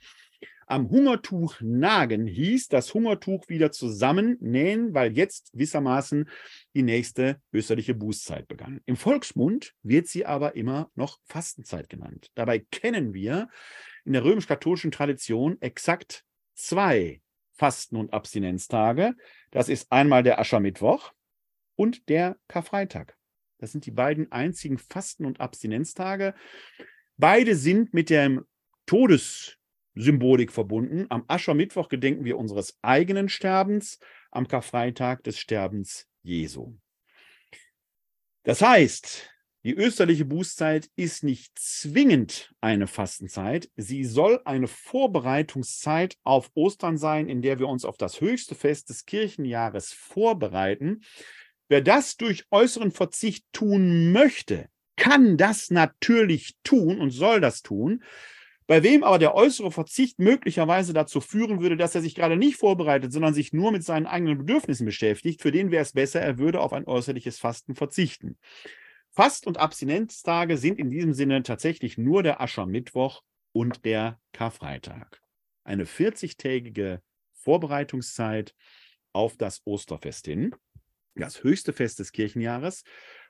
Am Hungertuch nagen hieß das Hungertuch wieder zusammennähen, weil jetzt gewissermaßen die nächste österliche Bußzeit begann. Im Volksmund wird sie aber immer noch Fastenzeit genannt. Dabei kennen wir in der römisch-katholischen Tradition exakt zwei Fasten- und Abstinenztage. Das ist einmal der Aschermittwoch und der Karfreitag. Das sind die beiden einzigen Fasten- und Abstinenztage. Beide sind mit der Todessymbolik verbunden. Am Aschermittwoch gedenken wir unseres eigenen Sterbens, am Karfreitag des Sterbens Jesu. Das heißt, die österliche Bußzeit ist nicht zwingend eine Fastenzeit. Sie soll eine Vorbereitungszeit auf Ostern sein, in der wir uns auf das höchste Fest des Kirchenjahres vorbereiten. Wer das durch äußeren Verzicht tun möchte, kann das natürlich tun und soll das tun. Bei wem aber der äußere Verzicht möglicherweise dazu führen würde, dass er sich gerade nicht vorbereitet, sondern sich nur mit seinen eigenen Bedürfnissen beschäftigt, für den wäre es besser, er würde auf ein äußerliches Fasten verzichten. Fast- und Abstinenztage sind in diesem Sinne tatsächlich nur der Aschermittwoch und der Karfreitag. Eine 40-tägige Vorbereitungszeit auf das Osterfest hin, das höchste Fest des Kirchenjahres.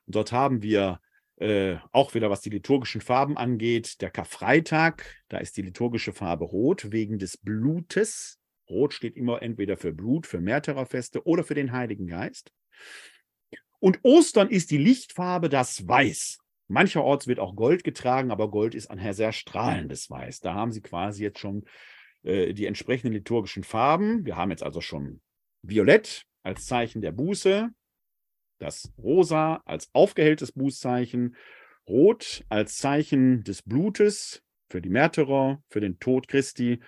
Und dort haben wir äh, auch wieder, was die liturgischen Farben angeht, der Karfreitag, da ist die liturgische Farbe rot wegen des Blutes. Rot steht immer entweder für Blut, für Märtyrerfeste oder für den Heiligen Geist. Und Ostern ist die Lichtfarbe das Weiß. Mancherorts wird auch Gold getragen, aber Gold ist ein sehr strahlendes Weiß. Da haben Sie quasi jetzt schon äh, die entsprechenden liturgischen Farben. Wir haben jetzt also schon Violett als Zeichen der Buße, das Rosa als aufgehelltes Bußzeichen, Rot als Zeichen des Blutes für die Märtyrer, für den Tod Christi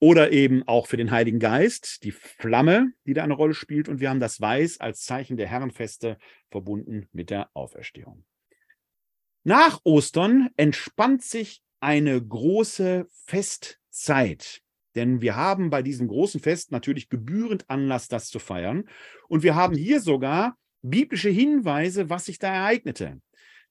oder eben auch für den Heiligen Geist, die Flamme, die da eine Rolle spielt. Und wir haben das Weiß als Zeichen der Herrenfeste verbunden mit der Auferstehung. Nach Ostern entspannt sich eine große Festzeit. Denn wir haben bei diesem großen Fest natürlich gebührend Anlass, das zu feiern. Und wir haben hier sogar biblische Hinweise, was sich da ereignete.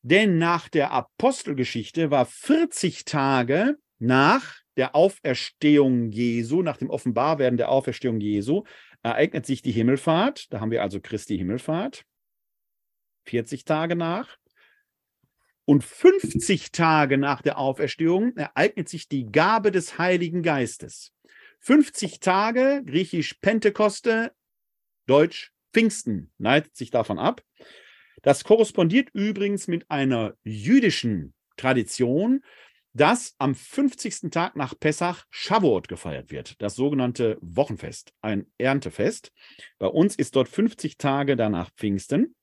Denn nach der Apostelgeschichte war 40 Tage nach der Auferstehung Jesu, nach dem Offenbarwerden der Auferstehung Jesu, ereignet sich die Himmelfahrt. Da haben wir also Christi Himmelfahrt. 40 Tage nach. Und 50 Tage nach der Auferstehung ereignet sich die Gabe des Heiligen Geistes. 50 Tage, griechisch Pentekoste, deutsch Pfingsten, leitet sich davon ab. Das korrespondiert übrigens mit einer jüdischen Tradition, dass am 50. Tag nach Pessach Shavuot gefeiert wird, das sogenannte Wochenfest, ein Erntefest. Bei uns ist dort 50 Tage danach Pfingsten,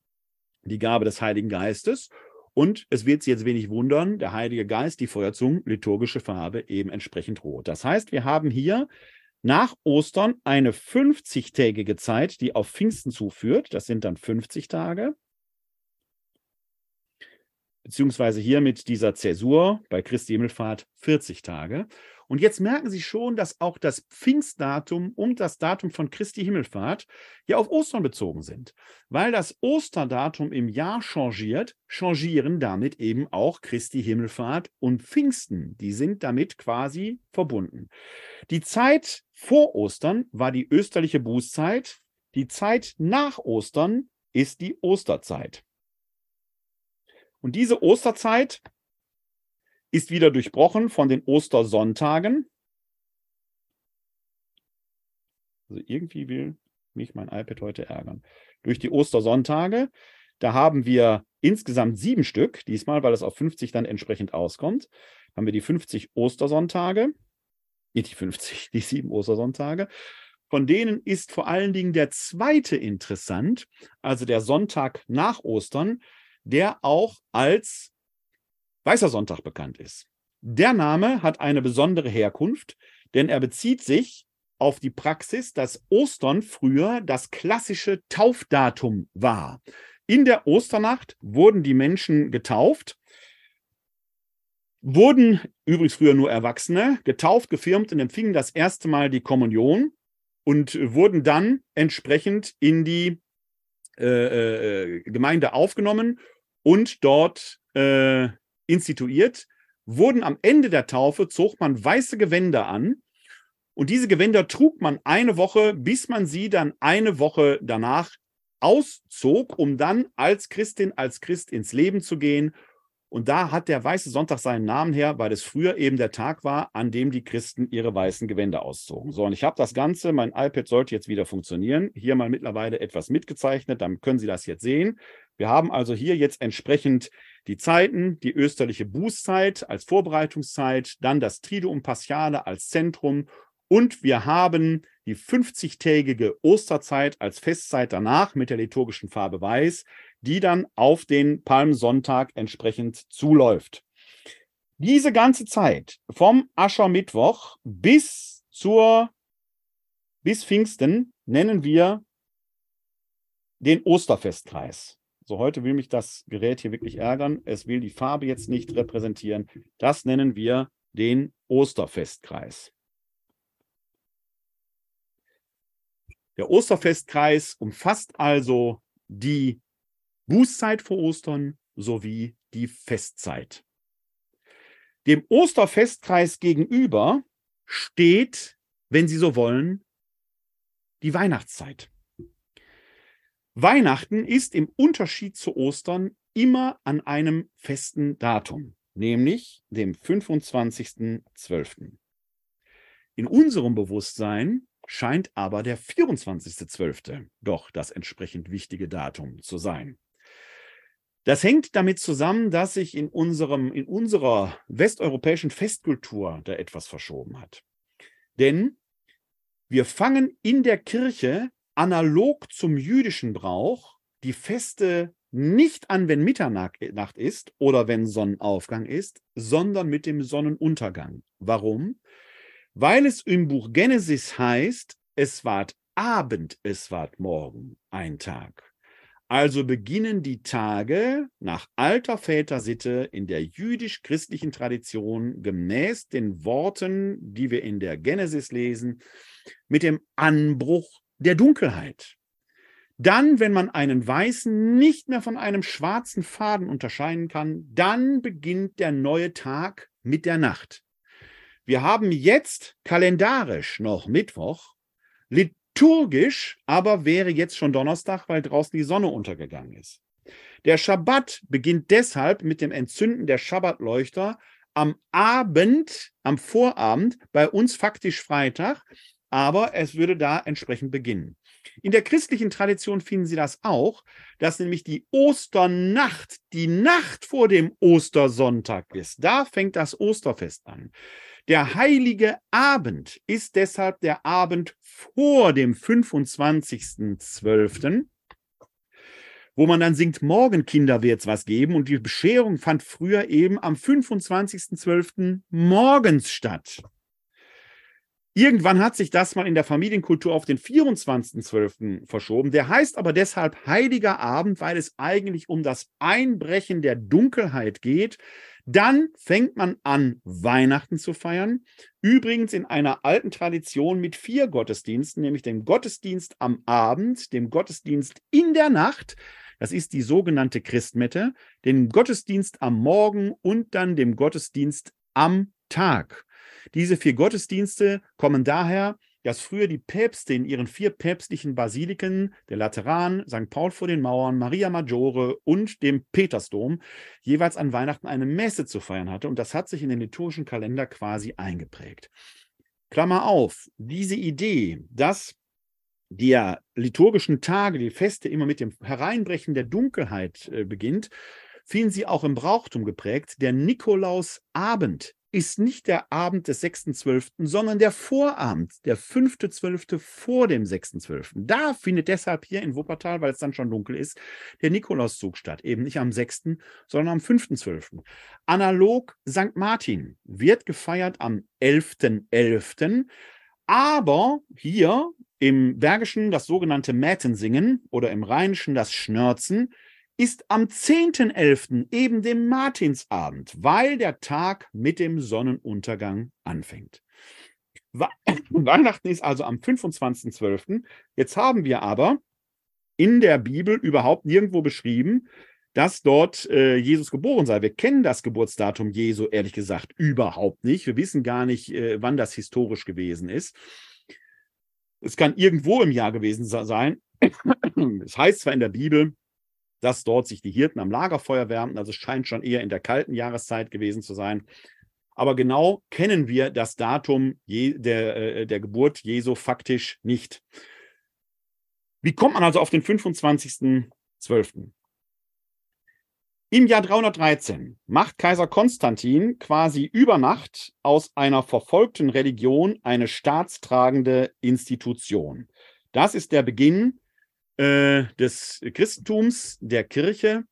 die Gabe des Heiligen Geistes. Und es wird Sie jetzt wenig wundern, der Heilige Geist, die Feuerzungen, liturgische Farbe eben entsprechend rot. Das heißt, wir haben hier nach Ostern eine 50-tägige Zeit, die auf Pfingsten zuführt. Das sind dann 50 Tage beziehungsweise hier mit dieser Zäsur bei Christi Himmelfahrt 40 Tage. Und jetzt merken Sie schon, dass auch das Pfingstdatum und das Datum von Christi Himmelfahrt ja auf Ostern bezogen sind. Weil das Osterdatum im Jahr changiert, changieren damit eben auch Christi Himmelfahrt und Pfingsten. Die sind damit quasi verbunden. Die Zeit vor Ostern war die österliche Bußzeit. Die Zeit nach Ostern ist die Osterzeit. Und diese Osterzeit ist wieder durchbrochen von den Ostersonntagen. Also irgendwie will mich mein iPad heute ärgern. Durch die Ostersonntage. Da haben wir insgesamt sieben Stück, diesmal, weil es auf 50 dann entsprechend auskommt. Haben wir die 50 Ostersonntage, nicht die 50, die sieben Ostersonntage. Von denen ist vor allen Dingen der zweite interessant, also der Sonntag nach Ostern, der auch als Weißer Sonntag bekannt ist. Der Name hat eine besondere Herkunft, denn er bezieht sich auf die Praxis, dass Ostern früher das klassische Taufdatum war. In der Osternacht wurden die Menschen getauft, wurden übrigens früher nur Erwachsene getauft, gefirmt und empfingen das erste Mal die Kommunion und wurden dann entsprechend in die äh, äh, Gemeinde aufgenommen und dort äh, instituiert. Wurden am Ende der Taufe, zog man weiße Gewänder an und diese Gewänder trug man eine Woche, bis man sie dann eine Woche danach auszog, um dann als Christin, als Christ ins Leben zu gehen. Und da hat der Weiße Sonntag seinen Namen her, weil es früher eben der Tag war, an dem die Christen ihre weißen Gewänder auszogen. So, und ich habe das Ganze, mein iPad sollte jetzt wieder funktionieren, hier mal mittlerweile etwas mitgezeichnet, dann können Sie das jetzt sehen. Wir haben also hier jetzt entsprechend die Zeiten, die österliche Bußzeit als Vorbereitungszeit, dann das Triduum Paschale als Zentrum und wir haben die 50-tägige Osterzeit als Festzeit danach mit der liturgischen Farbe Weiß, die dann auf den Palmsonntag entsprechend zuläuft. Diese ganze Zeit vom Aschermittwoch bis zur bis Pfingsten nennen wir den Osterfestkreis. So, heute will mich das Gerät hier wirklich ärgern. Es will die Farbe jetzt nicht repräsentieren. Das nennen wir den Osterfestkreis. Der Osterfestkreis umfasst also die Bußzeit vor Ostern sowie die Festzeit. Dem Osterfestkreis gegenüber steht, wenn Sie so wollen, die Weihnachtszeit. Weihnachten ist im Unterschied zu Ostern immer an einem festen Datum, nämlich dem 25.12. In unserem Bewusstsein scheint aber der 24.12. doch das entsprechend wichtige Datum zu sein. Das hängt damit zusammen, dass sich in, unserem, in unserer westeuropäischen Festkultur da etwas verschoben hat. Denn wir fangen in der Kirche analog zum jüdischen Brauch die Feste nicht an, wenn Mitternacht ist oder wenn Sonnenaufgang ist, sondern mit dem Sonnenuntergang. Warum? Weil es im Buch Genesis heißt, es ward Abend, es ward Morgen, ein Tag. Also beginnen die Tage nach alter Vätersitte in der jüdisch-christlichen Tradition gemäß den Worten, die wir in der Genesis lesen, mit dem Anbruch der Dunkelheit. Dann, wenn man einen weißen nicht mehr von einem schwarzen Faden unterscheiden kann, dann beginnt der neue Tag mit der Nacht. Wir haben jetzt kalendarisch noch Mittwoch, liturgisch aber wäre jetzt schon Donnerstag, weil draußen die Sonne untergegangen ist. Der Schabbat beginnt deshalb mit dem Entzünden der Schabbatleuchter am Abend, am Vorabend, bei uns faktisch Freitag, aber es würde da entsprechend beginnen. In der christlichen Tradition finden Sie das auch, dass nämlich die Osternacht die Nacht vor dem Ostersonntag ist. Da fängt das Osterfest an. Der heilige Abend ist deshalb der Abend vor dem 25.12., wo man dann singt, morgen Kinder wird es was geben. Und die Bescherung fand früher eben am 25.12. morgens statt. Irgendwann hat sich das mal in der Familienkultur auf den 24.12. verschoben. Der heißt aber deshalb Heiliger Abend, weil es eigentlich um das Einbrechen der Dunkelheit geht. Dann fängt man an, Weihnachten zu feiern. Übrigens in einer alten Tradition mit vier Gottesdiensten, nämlich dem Gottesdienst am Abend, dem Gottesdienst in der Nacht, das ist die sogenannte Christmette, dem Gottesdienst am Morgen und dann dem Gottesdienst am Tag. Diese vier Gottesdienste kommen daher, dass früher die Päpste in ihren vier päpstlichen Basiliken, der Lateran, St. Paul vor den Mauern, Maria Maggiore und dem Petersdom, jeweils an Weihnachten eine Messe zu feiern hatte. Und das hat sich in den liturgischen Kalender quasi eingeprägt. Klammer auf, diese Idee, dass der liturgischen Tage, die Feste immer mit dem Hereinbrechen der Dunkelheit äh, beginnt, fielen sie auch im Brauchtum geprägt. Der Nikolausabend ist nicht der Abend des 6.12., sondern der Vorabend, der 5.12. vor dem 6.12. Da findet deshalb hier in Wuppertal, weil es dann schon dunkel ist, der Nikolauszug statt. Eben nicht am 6., sondern am 5.12. Analog St. Martin wird gefeiert am 11.11., .11., aber hier im Bergischen das sogenannte Mätensingen oder im Rheinischen das Schnörzen ist am 10.11., eben dem Martinsabend, weil der Tag mit dem Sonnenuntergang anfängt. Weihnachten ist also am 25.12. Jetzt haben wir aber in der Bibel überhaupt nirgendwo beschrieben, dass dort äh, Jesus geboren sei. Wir kennen das Geburtsdatum Jesu ehrlich gesagt überhaupt nicht. Wir wissen gar nicht, äh, wann das historisch gewesen ist. Es kann irgendwo im Jahr gewesen sein. Es heißt zwar in der Bibel, dass dort sich die Hirten am Lagerfeuer wärmten. Also es scheint schon eher in der kalten Jahreszeit gewesen zu sein. Aber genau kennen wir das Datum der, äh, der Geburt Jesu faktisch nicht. Wie kommt man also auf den 25.12.? Im Jahr 313 macht Kaiser Konstantin quasi über Nacht aus einer verfolgten Religion eine staatstragende Institution. Das ist der Beginn äh, des Christentums, der Kirche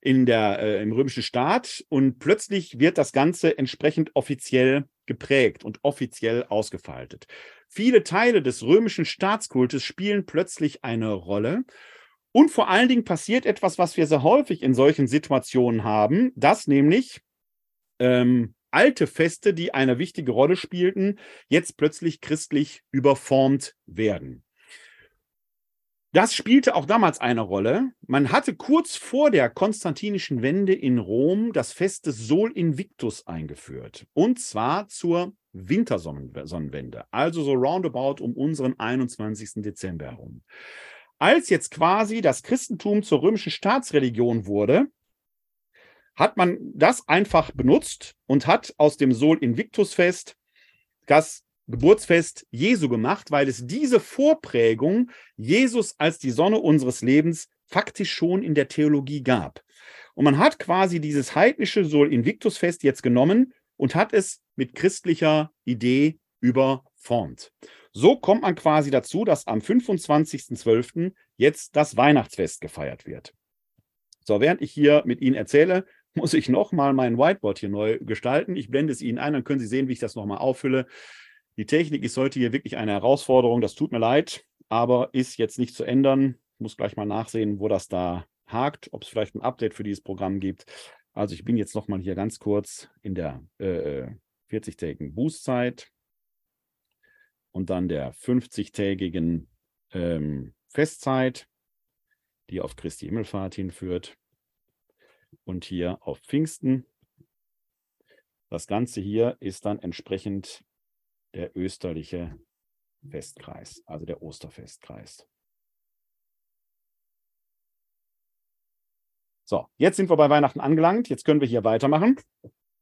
in der, äh, im römischen Staat und plötzlich wird das Ganze entsprechend offiziell geprägt und offiziell ausgefaltet. Viele Teile des römischen Staatskultes spielen plötzlich eine Rolle. Und vor allen Dingen passiert etwas, was wir sehr häufig in solchen Situationen haben, dass nämlich ähm, alte Feste, die eine wichtige Rolle spielten, jetzt plötzlich christlich überformt werden. Das spielte auch damals eine Rolle. Man hatte kurz vor der konstantinischen Wende in Rom das Fest des Sol Invictus eingeführt. Und zwar zur Wintersonnenwende, also so roundabout um unseren 21. Dezember herum. Als jetzt quasi das Christentum zur römischen Staatsreligion wurde, hat man das einfach benutzt und hat aus dem Sol Invictus Fest das Geburtsfest Jesu gemacht, weil es diese Vorprägung Jesus als die Sonne unseres Lebens faktisch schon in der Theologie gab. Und man hat quasi dieses heidnische Sol Invictus Fest jetzt genommen und hat es mit christlicher Idee überformt. So kommt man quasi dazu, dass am 25.12. jetzt das Weihnachtsfest gefeiert wird. So, während ich hier mit Ihnen erzähle, muss ich nochmal mein Whiteboard hier neu gestalten. Ich blende es Ihnen ein, dann können Sie sehen, wie ich das nochmal auffülle. Die Technik ist heute hier wirklich eine Herausforderung. Das tut mir leid, aber ist jetzt nicht zu ändern. Ich muss gleich mal nachsehen, wo das da hakt, ob es vielleicht ein Update für dieses Programm gibt. Also ich bin jetzt noch mal hier ganz kurz in der äh, 40-tägigen Boostzeit und dann der 50-tägigen ähm, Festzeit, die auf Christi Himmelfahrt hinführt und hier auf Pfingsten. Das Ganze hier ist dann entsprechend der österliche Festkreis, also der Osterfestkreis. So, jetzt sind wir bei Weihnachten angelangt. Jetzt können wir hier weitermachen.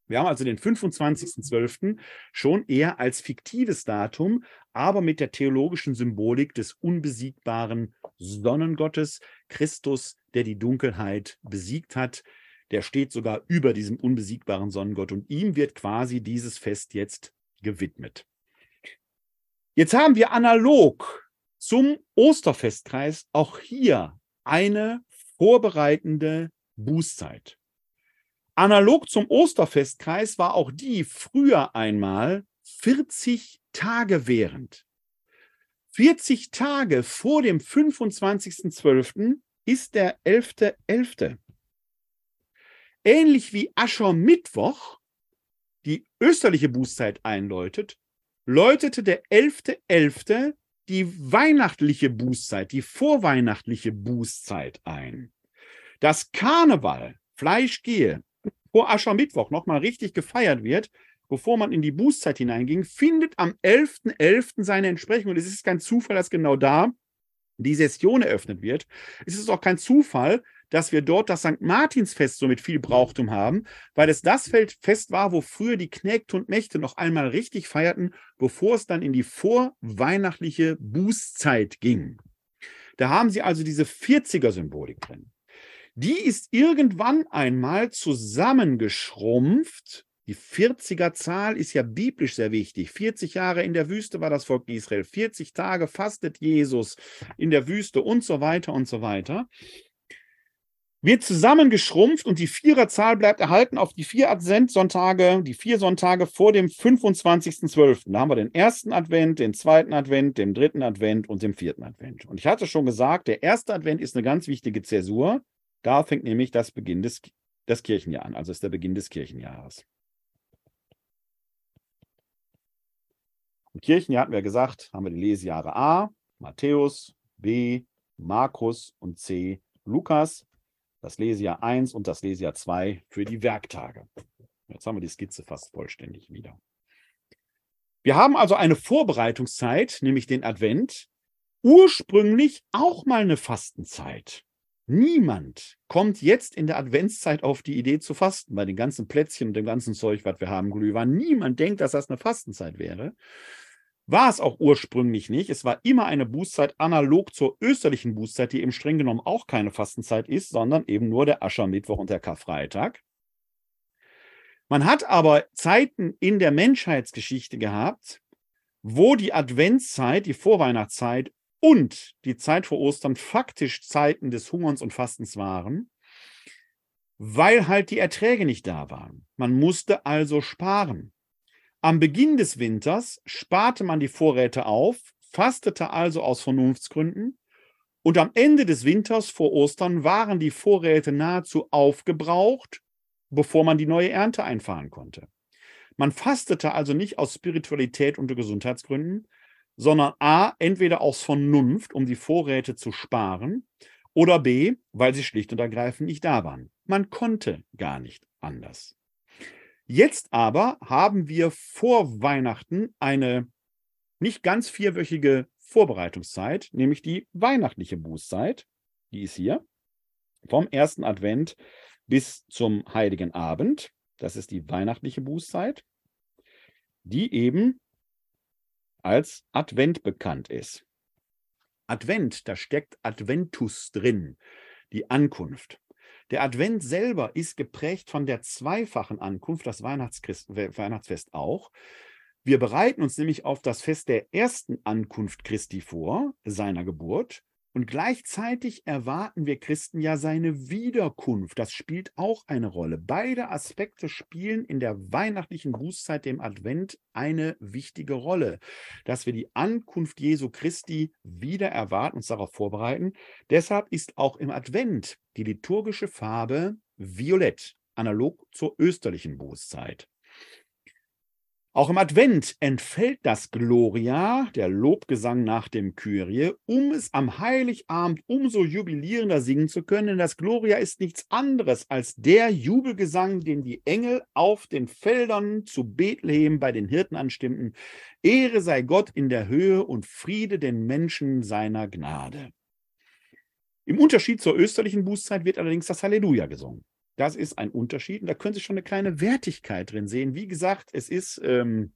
Wir haben also den 25.12. schon eher als fiktives Datum, aber mit der theologischen Symbolik des unbesiegbaren Sonnengottes, Christus, der die Dunkelheit besiegt hat. Der steht sogar über diesem unbesiegbaren Sonnengott und ihm wird quasi dieses Fest jetzt gewidmet. Jetzt haben wir analog zum Osterfestkreis auch hier eine vorbereitende Bußzeit. Analog zum Osterfestkreis war auch die früher einmal 40 Tage während. 40 Tage vor dem 25.12. ist der 11.11. .11. Ähnlich wie Aschermittwoch die österliche Bußzeit einläutet, läutete der 11.11. .11. die weihnachtliche Bußzeit, die vorweihnachtliche Bußzeit ein. Das Karneval, Fleisch gehe, vor Aschermittwoch nochmal richtig gefeiert wird, bevor man in die Bußzeit hineinging, findet am 11.11. .11. seine Entsprechung. Und es ist kein Zufall, dass genau da die Session eröffnet wird. Es ist auch kein Zufall, dass wir dort das St. Martinsfest so mit viel Brauchtum haben, weil es das Fest war, wo früher die Knägte und Mächte noch einmal richtig feierten, bevor es dann in die vorweihnachtliche Bußzeit ging. Da haben Sie also diese 40er-Symbolik drin. Die ist irgendwann einmal zusammengeschrumpft. Die 40er-Zahl ist ja biblisch sehr wichtig. 40 Jahre in der Wüste war das Volk Israel. 40 Tage fastet Jesus in der Wüste und so weiter und so weiter wird zusammengeschrumpft und die Viererzahl bleibt erhalten auf die vier Adventssonntage, die vier Sonntage vor dem 25.12. Da haben wir den ersten Advent, den zweiten Advent, den dritten Advent und den vierten Advent. Und ich hatte schon gesagt, der erste Advent ist eine ganz wichtige Zäsur. Da fängt nämlich das Beginn des, das Kirchenjahr an, also ist der Beginn des Kirchenjahres. Im Kirchenjahr hatten wir gesagt, haben wir die Lesejahre A, Matthäus, B, Markus und C, Lukas das Lesejahr 1 und das Lesejahr 2 für die Werktage. Jetzt haben wir die Skizze fast vollständig wieder. Wir haben also eine Vorbereitungszeit, nämlich den Advent, ursprünglich auch mal eine Fastenzeit. Niemand kommt jetzt in der Adventszeit auf die Idee zu fasten, bei den ganzen Plätzchen und dem ganzen Zeug, was wir haben, Glühwein. Niemand denkt, dass das eine Fastenzeit wäre. War es auch ursprünglich nicht. Es war immer eine Bußzeit analog zur österlichen Bußzeit, die eben streng genommen auch keine Fastenzeit ist, sondern eben nur der Aschermittwoch und der Karfreitag. Man hat aber Zeiten in der Menschheitsgeschichte gehabt, wo die Adventszeit, die Vorweihnachtszeit und die Zeit vor Ostern faktisch Zeiten des Hungerns und Fastens waren, weil halt die Erträge nicht da waren. Man musste also sparen. Am Beginn des Winters sparte man die Vorräte auf, fastete also aus Vernunftsgründen und am Ende des Winters vor Ostern waren die Vorräte nahezu aufgebraucht, bevor man die neue Ernte einfahren konnte. Man fastete also nicht aus Spiritualität und Gesundheitsgründen, sondern a, entweder aus Vernunft, um die Vorräte zu sparen, oder b, weil sie schlicht und ergreifend nicht da waren. Man konnte gar nicht anders. Jetzt aber haben wir vor Weihnachten eine nicht ganz vierwöchige Vorbereitungszeit, nämlich die weihnachtliche Bußzeit. Die ist hier vom ersten Advent bis zum heiligen Abend. Das ist die weihnachtliche Bußzeit, die eben als Advent bekannt ist. Advent, da steckt Adventus drin, die Ankunft. Der Advent selber ist geprägt von der zweifachen Ankunft, das Weihnachtsfest auch. Wir bereiten uns nämlich auf das Fest der ersten Ankunft Christi vor, seiner Geburt. Und gleichzeitig erwarten wir Christen ja seine Wiederkunft. Das spielt auch eine Rolle. Beide Aspekte spielen in der weihnachtlichen Bußzeit, dem Advent, eine wichtige Rolle. Dass wir die Ankunft Jesu Christi wieder erwarten, uns darauf vorbereiten. Deshalb ist auch im Advent die liturgische Farbe violett, analog zur österlichen Bußzeit. Auch im Advent entfällt das Gloria, der Lobgesang nach dem Kyrie, um es am Heiligabend umso jubilierender singen zu können. Denn das Gloria ist nichts anderes als der Jubelgesang, den die Engel auf den Feldern zu Bethlehem bei den Hirten anstimmten. Ehre sei Gott in der Höhe und Friede den Menschen seiner Gnade. Im Unterschied zur österlichen Bußzeit wird allerdings das Halleluja gesungen. Das ist ein Unterschied und da können Sie schon eine kleine Wertigkeit drin sehen. Wie gesagt, es ist ähm,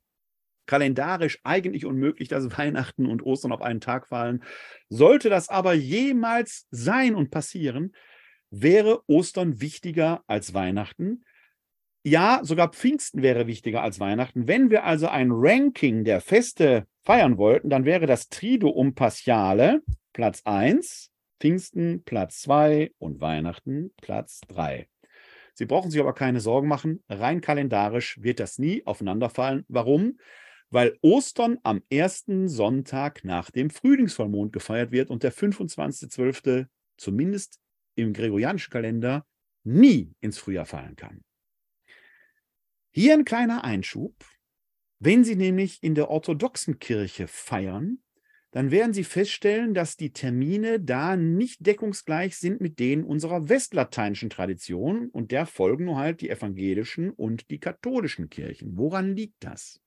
kalendarisch eigentlich unmöglich, dass Weihnachten und Ostern auf einen Tag fallen. Sollte das aber jemals sein und passieren, wäre Ostern wichtiger als Weihnachten. Ja, sogar Pfingsten wäre wichtiger als Weihnachten. Wenn wir also ein Ranking der Feste feiern wollten, dann wäre das Triduum Paschale Platz 1, Pfingsten Platz 2 und Weihnachten Platz 3. Sie brauchen sich aber keine Sorgen machen. Rein kalendarisch wird das nie aufeinanderfallen. Warum? Weil Ostern am ersten Sonntag nach dem Frühlingsvollmond gefeiert wird und der 25.12. zumindest im gregorianischen Kalender nie ins Frühjahr fallen kann. Hier ein kleiner Einschub. Wenn Sie nämlich in der orthodoxen Kirche feiern, dann werden Sie feststellen, dass die Termine da nicht deckungsgleich sind mit denen unserer westlateinischen Tradition und der folgen nur halt die evangelischen und die katholischen Kirchen. Woran liegt das?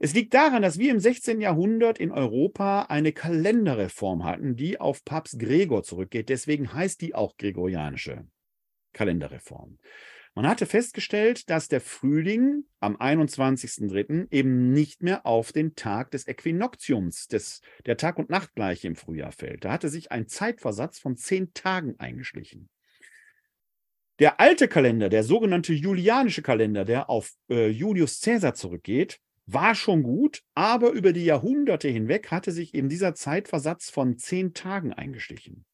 Es liegt daran, dass wir im 16. Jahrhundert in Europa eine Kalenderreform hatten, die auf Papst Gregor zurückgeht. Deswegen heißt die auch gregorianische Kalenderreform. Man hatte festgestellt, dass der Frühling am 21.03. eben nicht mehr auf den Tag des Äquinoktiums, des, der Tag- und Nachtgleiche im Frühjahr fällt. Da hatte sich ein Zeitversatz von zehn Tagen eingeschlichen. Der alte Kalender, der sogenannte julianische Kalender, der auf äh, Julius Caesar zurückgeht, war schon gut, aber über die Jahrhunderte hinweg hatte sich eben dieser Zeitversatz von zehn Tagen eingeschlichen.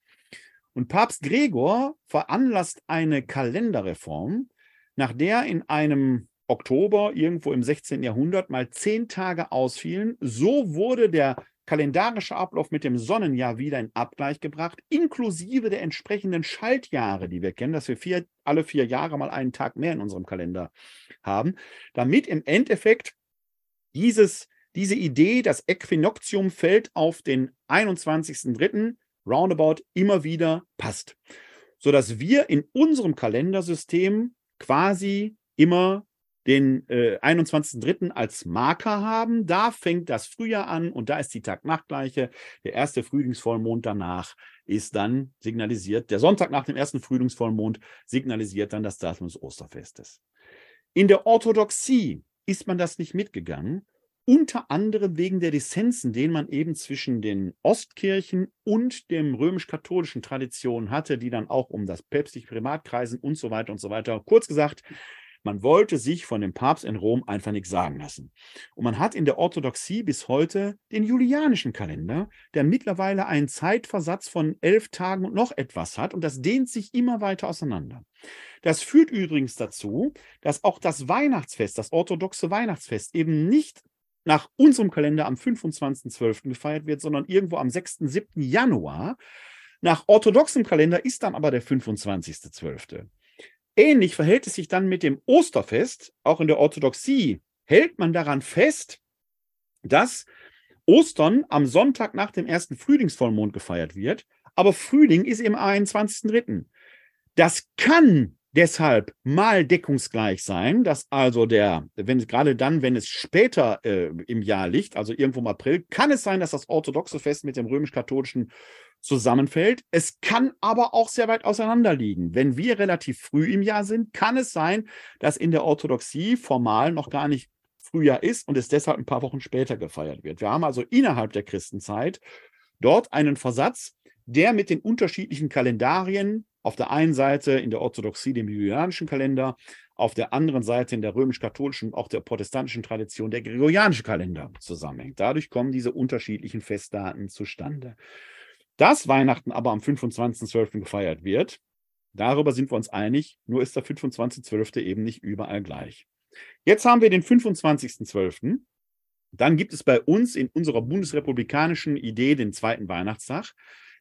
Und Papst Gregor veranlasst eine Kalenderreform, nach der in einem Oktober irgendwo im 16. Jahrhundert mal zehn Tage ausfielen. So wurde der kalendarische Ablauf mit dem Sonnenjahr wieder in Abgleich gebracht, inklusive der entsprechenden Schaltjahre, die wir kennen, dass wir vier, alle vier Jahre mal einen Tag mehr in unserem Kalender haben, damit im Endeffekt dieses, diese Idee, das Äquinoktium fällt auf den 21.03. roundabout immer wieder passt, sodass wir in unserem Kalendersystem quasi immer den äh, 21.03. als Marker haben. Da fängt das Frühjahr an und da ist die Tag-Nacht-Gleiche. Der erste Frühlingsvollmond danach ist dann signalisiert, der Sonntag nach dem ersten Frühlingsvollmond signalisiert dann das Datum des Osterfestes. In der Orthodoxie ist man das nicht mitgegangen. Unter anderem wegen der Dissensen, den man eben zwischen den Ostkirchen und dem römisch-katholischen Traditionen hatte, die dann auch um das päpstliche Primat kreisen und so weiter und so weiter. Kurz gesagt, man wollte sich von dem Papst in Rom einfach nichts sagen lassen. Und man hat in der Orthodoxie bis heute den julianischen Kalender, der mittlerweile einen Zeitversatz von elf Tagen und noch etwas hat. Und das dehnt sich immer weiter auseinander. Das führt übrigens dazu, dass auch das Weihnachtsfest, das orthodoxe Weihnachtsfest, eben nicht nach unserem Kalender am 25.12. gefeiert wird, sondern irgendwo am 6., 7. Januar. Nach orthodoxem Kalender ist dann aber der 25.12. Ähnlich verhält es sich dann mit dem Osterfest. Auch in der Orthodoxie hält man daran fest, dass Ostern am Sonntag nach dem ersten Frühlingsvollmond gefeiert wird. Aber Frühling ist im 21.3. Das kann deshalb mal deckungsgleich sein, dass also der, wenn gerade dann, wenn es später äh, im Jahr liegt, also irgendwo im April, kann es sein, dass das orthodoxe Fest mit dem römisch-katholischen zusammenfällt. Es kann aber auch sehr weit auseinander liegen. Wenn wir relativ früh im Jahr sind, kann es sein, dass in der Orthodoxie formal noch gar nicht Frühjahr ist und es deshalb ein paar Wochen später gefeiert wird. Wir haben also innerhalb der Christenzeit dort einen Versatz, der mit den unterschiedlichen Kalendarien auf der einen Seite in der Orthodoxie, dem julianischen Kalender, auf der anderen Seite in der römisch-katholischen, auch der protestantischen Tradition der gregorianische Kalender zusammenhängt. Dadurch kommen diese unterschiedlichen Festdaten zustande. Dass Weihnachten aber am 25.12. gefeiert wird, darüber sind wir uns einig, nur ist der 25.12. eben nicht überall gleich. Jetzt haben wir den 25.12. Dann gibt es bei uns in unserer bundesrepublikanischen Idee den zweiten Weihnachtstag.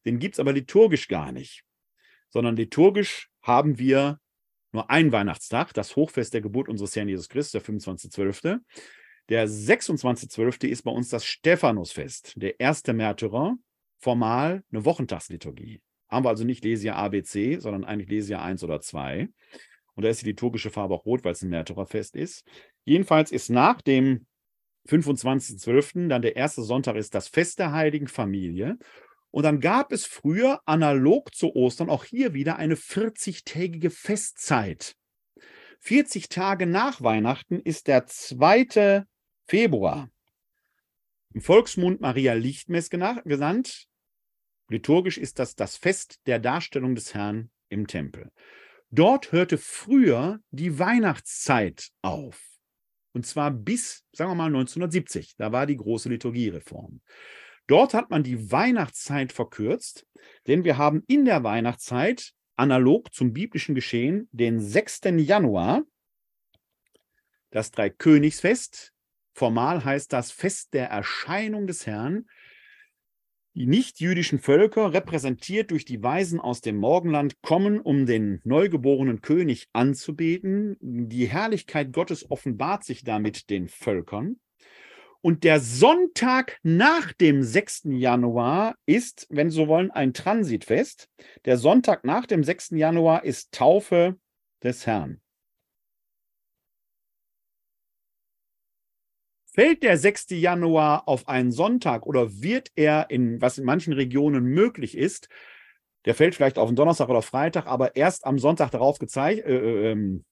Den gibt es aber liturgisch gar nicht, sondern liturgisch haben wir nur einen Weihnachtstag, das Hochfest der Geburt unseres Herrn Jesus Christus, der 25.12. Der 26.12. ist bei uns das Stephanusfest, der erste Märtyrer, formal eine Wochentagsliturgie. Haben wir also nicht Lesia ABC, sondern eigentlich Lesia 1 oder 2. Und da ist die liturgische Farbe auch rot, weil es ein Märtyrerfest ist. Jedenfalls ist nach dem 25.12. dann der erste Sonntag ist das Fest der Heiligen Familie. Und dann gab es früher analog zu Ostern auch hier wieder eine 40-tägige Festzeit. 40 Tage nach Weihnachten ist der 2. Februar. Im Volksmund Maria Lichtmess genannt. Liturgisch ist das das Fest der Darstellung des Herrn im Tempel. Dort hörte früher die Weihnachtszeit auf. Und zwar bis, sagen wir mal, 1970. Da war die große Liturgiereform. Dort hat man die Weihnachtszeit verkürzt, denn wir haben in der Weihnachtszeit analog zum biblischen Geschehen den 6. Januar, das Dreikönigsfest. Formal heißt das Fest der Erscheinung des Herrn. Die nichtjüdischen Völker, repräsentiert durch die Weisen aus dem Morgenland, kommen, um den neugeborenen König anzubeten. Die Herrlichkeit Gottes offenbart sich damit den Völkern. Und der Sonntag nach dem 6. Januar ist, wenn Sie so wollen, ein Transitfest. Der Sonntag nach dem 6. Januar ist Taufe des Herrn. Fällt der 6. Januar auf einen Sonntag oder wird er in, was in manchen Regionen möglich ist, der fällt vielleicht auf einen Donnerstag oder Freitag, aber erst am Sonntag darauf äh, äh, ähm,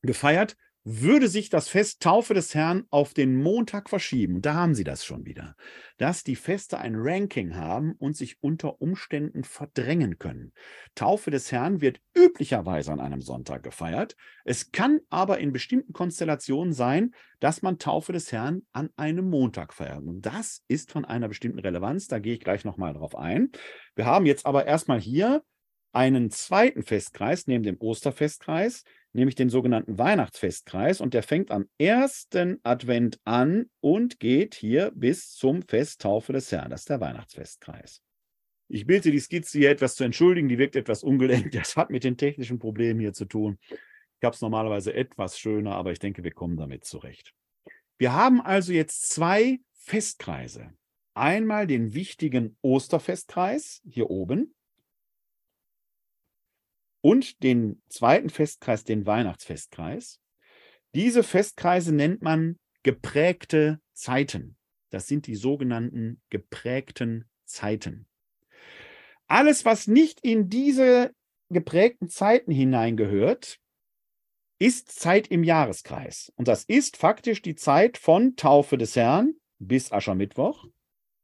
gefeiert, würde sich das Fest Taufe des Herrn auf den Montag verschieben. Da haben Sie das schon wieder, dass die Feste ein Ranking haben und sich unter Umständen verdrängen können. Taufe des Herrn wird üblicherweise an einem Sonntag gefeiert. Es kann aber in bestimmten Konstellationen sein, dass man Taufe des Herrn an einem Montag feiert. Und das ist von einer bestimmten Relevanz. Da gehe ich gleich nochmal drauf ein. Wir haben jetzt aber erstmal hier einen zweiten Festkreis neben dem Osterfestkreis, nämlich den sogenannten Weihnachtsfestkreis. Und der fängt am ersten Advent an und geht hier bis zum Fest Taufe des Herrn. Das ist der Weihnachtsfestkreis. Ich bitte die Skizze hier etwas zu entschuldigen, die wirkt etwas ungelenkt. Das hat mit den technischen Problemen hier zu tun. Ich habe es normalerweise etwas schöner, aber ich denke, wir kommen damit zurecht. Wir haben also jetzt zwei Festkreise. Einmal den wichtigen Osterfestkreis hier oben und den zweiten Festkreis, den Weihnachtsfestkreis. Diese Festkreise nennt man geprägte Zeiten. Das sind die sogenannten geprägten Zeiten. Alles, was nicht in diese geprägten Zeiten hineingehört, ist Zeit im Jahreskreis. Und das ist faktisch die Zeit von Taufe des Herrn bis Aschermittwoch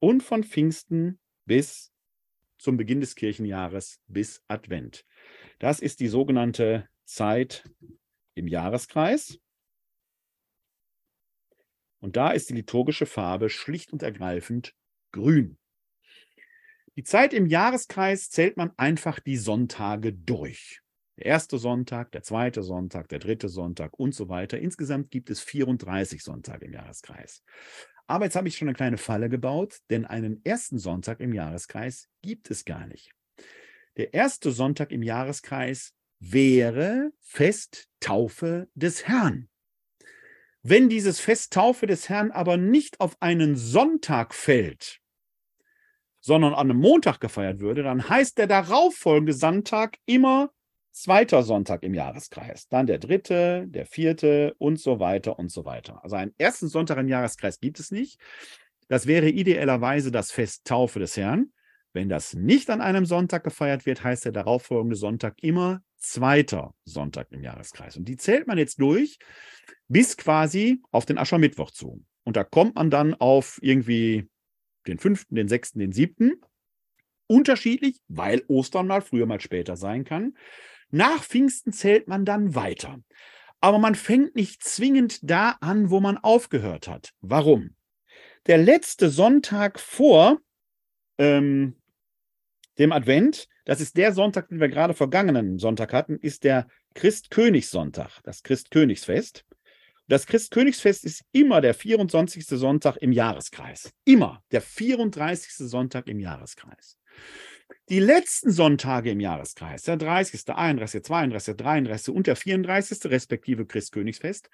und von Pfingsten bis zum Beginn des Kirchenjahres bis Advent. Das ist die sogenannte Zeit im Jahreskreis. Und da ist die liturgische Farbe schlicht und ergreifend grün. Die Zeit im Jahreskreis zählt man einfach die Sonntage durch. Der erste Sonntag, der zweite Sonntag, der dritte Sonntag und so weiter. Insgesamt gibt es 34 Sonntage im Jahreskreis. Aber jetzt habe ich schon eine kleine Falle gebaut, denn einen ersten Sonntag im Jahreskreis gibt es gar nicht. Der erste Sonntag im Jahreskreis wäre Fest Taufe des Herrn. Wenn dieses Fest Taufe des Herrn aber nicht auf einen Sonntag fällt, sondern an einem Montag gefeiert würde, dann heißt der darauffolgende Sonntag immer zweiter Sonntag im Jahreskreis, dann der dritte, der vierte und so weiter und so weiter. Also einen ersten Sonntag im Jahreskreis gibt es nicht. Das wäre idealerweise das Fest Taufe des Herrn. Wenn das nicht an einem Sonntag gefeiert wird, heißt der darauffolgende Sonntag immer zweiter Sonntag im Jahreskreis. Und die zählt man jetzt durch bis quasi auf den Aschermittwoch zu. Und da kommt man dann auf irgendwie den fünften, den sechsten, den siebten. Unterschiedlich, weil Ostern mal früher, mal später sein kann. Nach Pfingsten zählt man dann weiter. Aber man fängt nicht zwingend da an, wo man aufgehört hat. Warum? Der letzte Sonntag vor ähm, dem Advent, das ist der Sonntag, den wir gerade vergangenen Sonntag hatten, ist der Christkönigssonntag, das Christkönigsfest. Das Christkönigsfest ist immer der 24. Sonntag im Jahreskreis. Immer der 34. Sonntag im Jahreskreis. Die letzten Sonntage im Jahreskreis, der 30., 31., 32., 33. und der 34. respektive Christkönigsfest,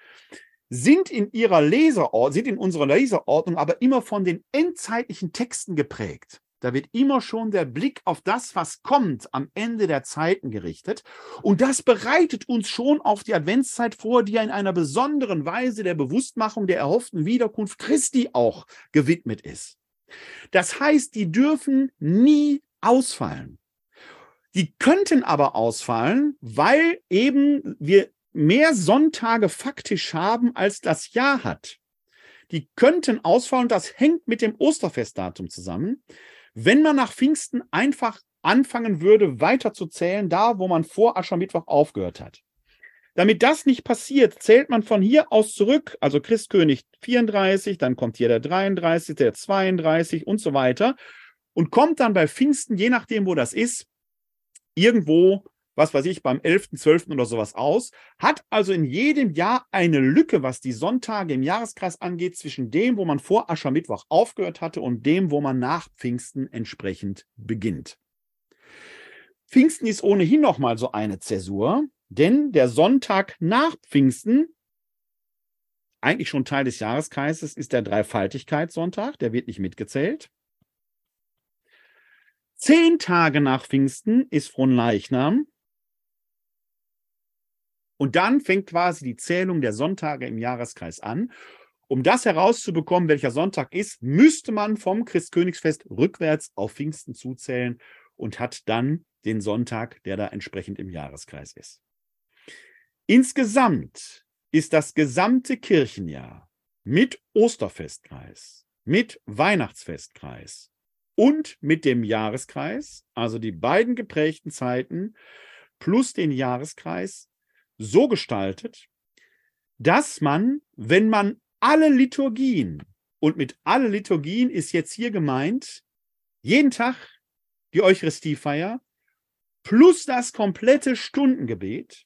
sind in ihrer Leserordnung, sind in unserer Leserordnung aber immer von den endzeitlichen Texten geprägt. Da wird immer schon der Blick auf das, was kommt, am Ende der Zeiten gerichtet. Und das bereitet uns schon auf die Adventszeit vor, die ja in einer besonderen Weise der Bewusstmachung der erhofften Wiederkunft Christi auch gewidmet ist. Das heißt, die dürfen nie ausfallen. Die könnten aber ausfallen, weil eben wir mehr Sonntage faktisch haben, als das Jahr hat. Die könnten ausfallen, das hängt mit dem Osterfestdatum zusammen. Wenn man nach Pfingsten einfach anfangen würde, weiter zu zählen, da wo man vor Aschermittwoch aufgehört hat. Damit das nicht passiert, zählt man von hier aus zurück, also Christkönig 34, dann kommt hier der 33, der 32 und so weiter und kommt dann bei Pfingsten, je nachdem, wo das ist, irgendwo was weiß ich, beim 11., 12. oder sowas aus, hat also in jedem Jahr eine Lücke, was die Sonntage im Jahreskreis angeht, zwischen dem, wo man vor Aschermittwoch aufgehört hatte und dem, wo man nach Pfingsten entsprechend beginnt. Pfingsten ist ohnehin nochmal so eine Zäsur, denn der Sonntag nach Pfingsten, eigentlich schon Teil des Jahreskreises, ist der Dreifaltigkeitssonntag, der wird nicht mitgezählt. Zehn Tage nach Pfingsten ist Fronleichnam. Und dann fängt quasi die Zählung der Sonntage im Jahreskreis an. Um das herauszubekommen, welcher Sonntag ist, müsste man vom Christkönigsfest rückwärts auf Pfingsten zuzählen und hat dann den Sonntag, der da entsprechend im Jahreskreis ist. Insgesamt ist das gesamte Kirchenjahr mit Osterfestkreis, mit Weihnachtsfestkreis und mit dem Jahreskreis, also die beiden geprägten Zeiten plus den Jahreskreis, so gestaltet, dass man, wenn man alle Liturgien, und mit alle Liturgien ist jetzt hier gemeint, jeden Tag die Eucharistiefeier plus das komplette Stundengebet,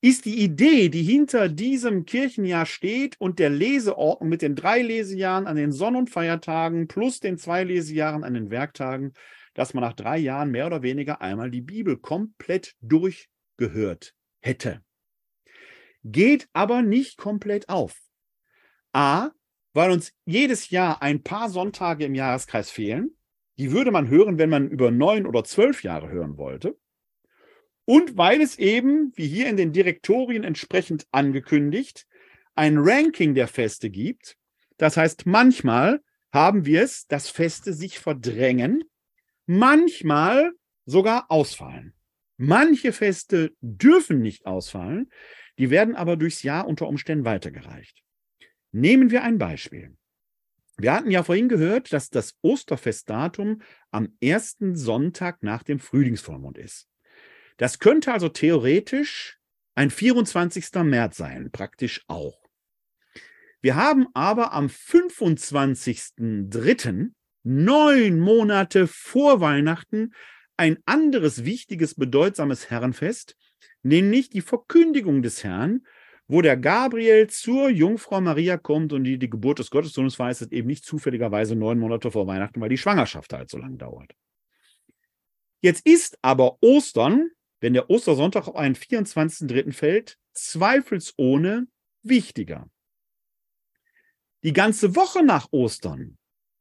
ist die Idee, die hinter diesem Kirchenjahr steht und der Leseordnung mit den drei Lesejahren an den Sonn- und Feiertagen plus den zwei Lesejahren an den Werktagen, dass man nach drei Jahren mehr oder weniger einmal die Bibel komplett durchgehört hätte. Geht aber nicht komplett auf. A, weil uns jedes Jahr ein paar Sonntage im Jahreskreis fehlen. Die würde man hören, wenn man über neun oder zwölf Jahre hören wollte. Und weil es eben, wie hier in den Direktorien entsprechend angekündigt, ein Ranking der Feste gibt. Das heißt, manchmal haben wir es, dass Feste sich verdrängen, manchmal sogar ausfallen. Manche Feste dürfen nicht ausfallen, die werden aber durchs Jahr unter Umständen weitergereicht. Nehmen wir ein Beispiel. Wir hatten ja vorhin gehört, dass das Osterfestdatum am ersten Sonntag nach dem Frühlingsvollmond ist. Das könnte also theoretisch ein 24. März sein, praktisch auch. Wir haben aber am 25.03., neun Monate vor Weihnachten, ein anderes wichtiges, bedeutsames Herrenfest, nämlich die Verkündigung des Herrn, wo der Gabriel zur Jungfrau Maria kommt und die die Geburt des Gottessohnes weiß, eben nicht zufälligerweise neun Monate vor Weihnachten, weil die Schwangerschaft halt so lang dauert. Jetzt ist aber Ostern wenn der Ostersonntag auf einen 24.3. fällt, zweifelsohne wichtiger. Die ganze Woche nach Ostern,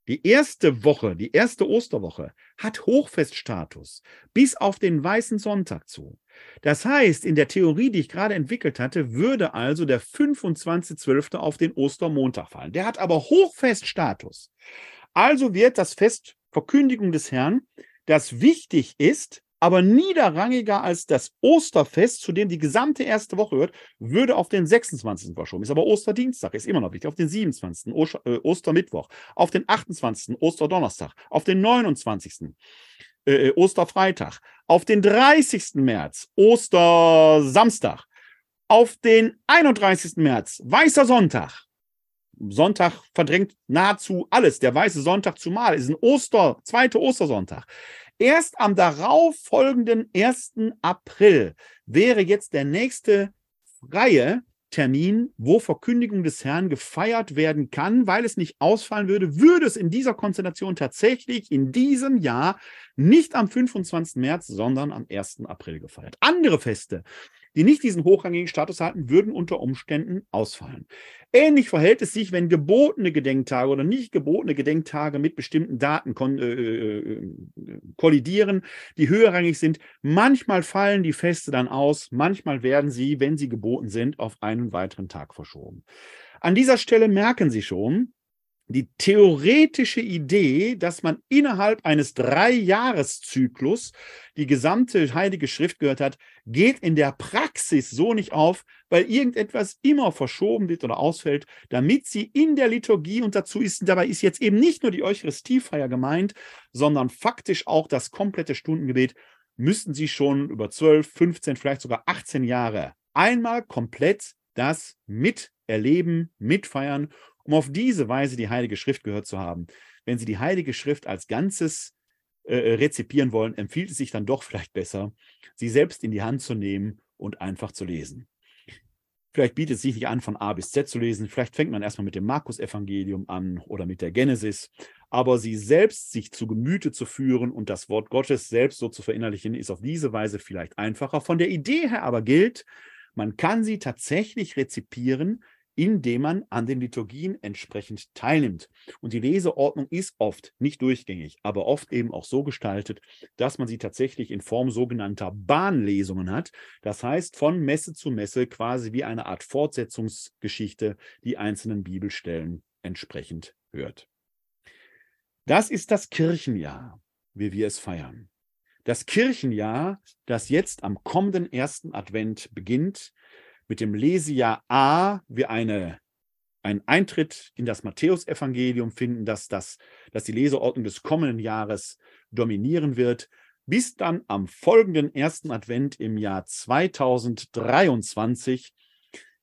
die erste Woche, die erste Osterwoche, hat Hochfeststatus bis auf den weißen Sonntag zu. Das heißt, in der Theorie, die ich gerade entwickelt hatte, würde also der 25.12. auf den Ostermontag fallen. Der hat aber Hochfeststatus. Also wird das Fest Verkündigung des Herrn, das wichtig ist, aber niederrangiger als das Osterfest, zu dem die gesamte erste Woche hört, würde auf den 26. verschoben. Ist aber Osterdienstag, ist immer noch wichtig. Auf den 27. Äh, Ostermittwoch, auf den 28. Osterdonnerstag, auf den 29. Äh, äh, Osterfreitag, auf den 30. März, Ostersamstag, auf den 31. März, Weißer Sonntag. Sonntag verdrängt nahezu alles. Der weiße Sonntag zumal ist ein Oster, zweiter Ostersonntag. Erst am darauffolgenden 1. April wäre jetzt der nächste freie Termin, wo Verkündigung des Herrn gefeiert werden kann, weil es nicht ausfallen würde, würde es in dieser Konstellation tatsächlich in diesem Jahr nicht am 25. März, sondern am 1. April gefeiert. Andere Feste, die nicht diesen hochrangigen Status hatten, würden unter Umständen ausfallen. Ähnlich verhält es sich, wenn gebotene Gedenktage oder nicht gebotene Gedenktage mit bestimmten Daten äh, äh, kollidieren, die höherrangig sind. Manchmal fallen die Feste dann aus, manchmal werden sie, wenn sie geboten sind, auf einen weiteren Tag verschoben. An dieser Stelle merken Sie schon, die theoretische Idee, dass man innerhalb eines Dreijahreszyklus die gesamte Heilige Schrift gehört hat, geht in der Praxis so nicht auf, weil irgendetwas immer verschoben wird oder ausfällt, damit sie in der Liturgie und dazu ist, dabei ist jetzt eben nicht nur die Eucharistiefeier gemeint, sondern faktisch auch das komplette Stundengebet, müssten sie schon über 12, 15, vielleicht sogar 18 Jahre einmal komplett das miterleben, mitfeiern um auf diese Weise die Heilige Schrift gehört zu haben. Wenn Sie die Heilige Schrift als Ganzes äh, äh rezipieren wollen, empfiehlt es sich dann doch vielleicht besser, sie selbst in die Hand zu nehmen und einfach zu lesen. Vielleicht bietet es sich nicht an, von A bis Z zu lesen. Vielleicht fängt man erstmal mit dem Markus-Evangelium an oder mit der Genesis. Aber sie selbst sich zu Gemüte zu führen und das Wort Gottes selbst so zu verinnerlichen, ist auf diese Weise vielleicht einfacher. Von der Idee her aber gilt, man kann sie tatsächlich rezipieren, indem man an den Liturgien entsprechend teilnimmt. Und die Leseordnung ist oft nicht durchgängig, aber oft eben auch so gestaltet, dass man sie tatsächlich in Form sogenannter Bahnlesungen hat. Das heißt, von Messe zu Messe quasi wie eine Art Fortsetzungsgeschichte die einzelnen Bibelstellen entsprechend hört. Das ist das Kirchenjahr, wie wir es feiern. Das Kirchenjahr, das jetzt am kommenden ersten Advent beginnt, mit dem Lesejahr A wir eine, einen Eintritt in das Matthäusevangelium finden, dass, das, dass die Leseordnung des kommenden Jahres dominieren wird, bis dann am folgenden ersten Advent im Jahr 2023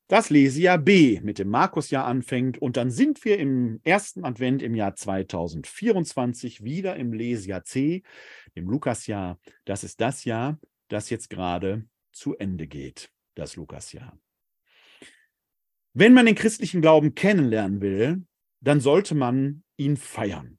das Lesejahr B mit dem Markusjahr anfängt und dann sind wir im ersten Advent im Jahr 2024 wieder im Lesejahr C, dem Lukasjahr. Das ist das Jahr, das jetzt gerade zu Ende geht, das Lukasjahr. Wenn man den christlichen Glauben kennenlernen will, dann sollte man ihn feiern.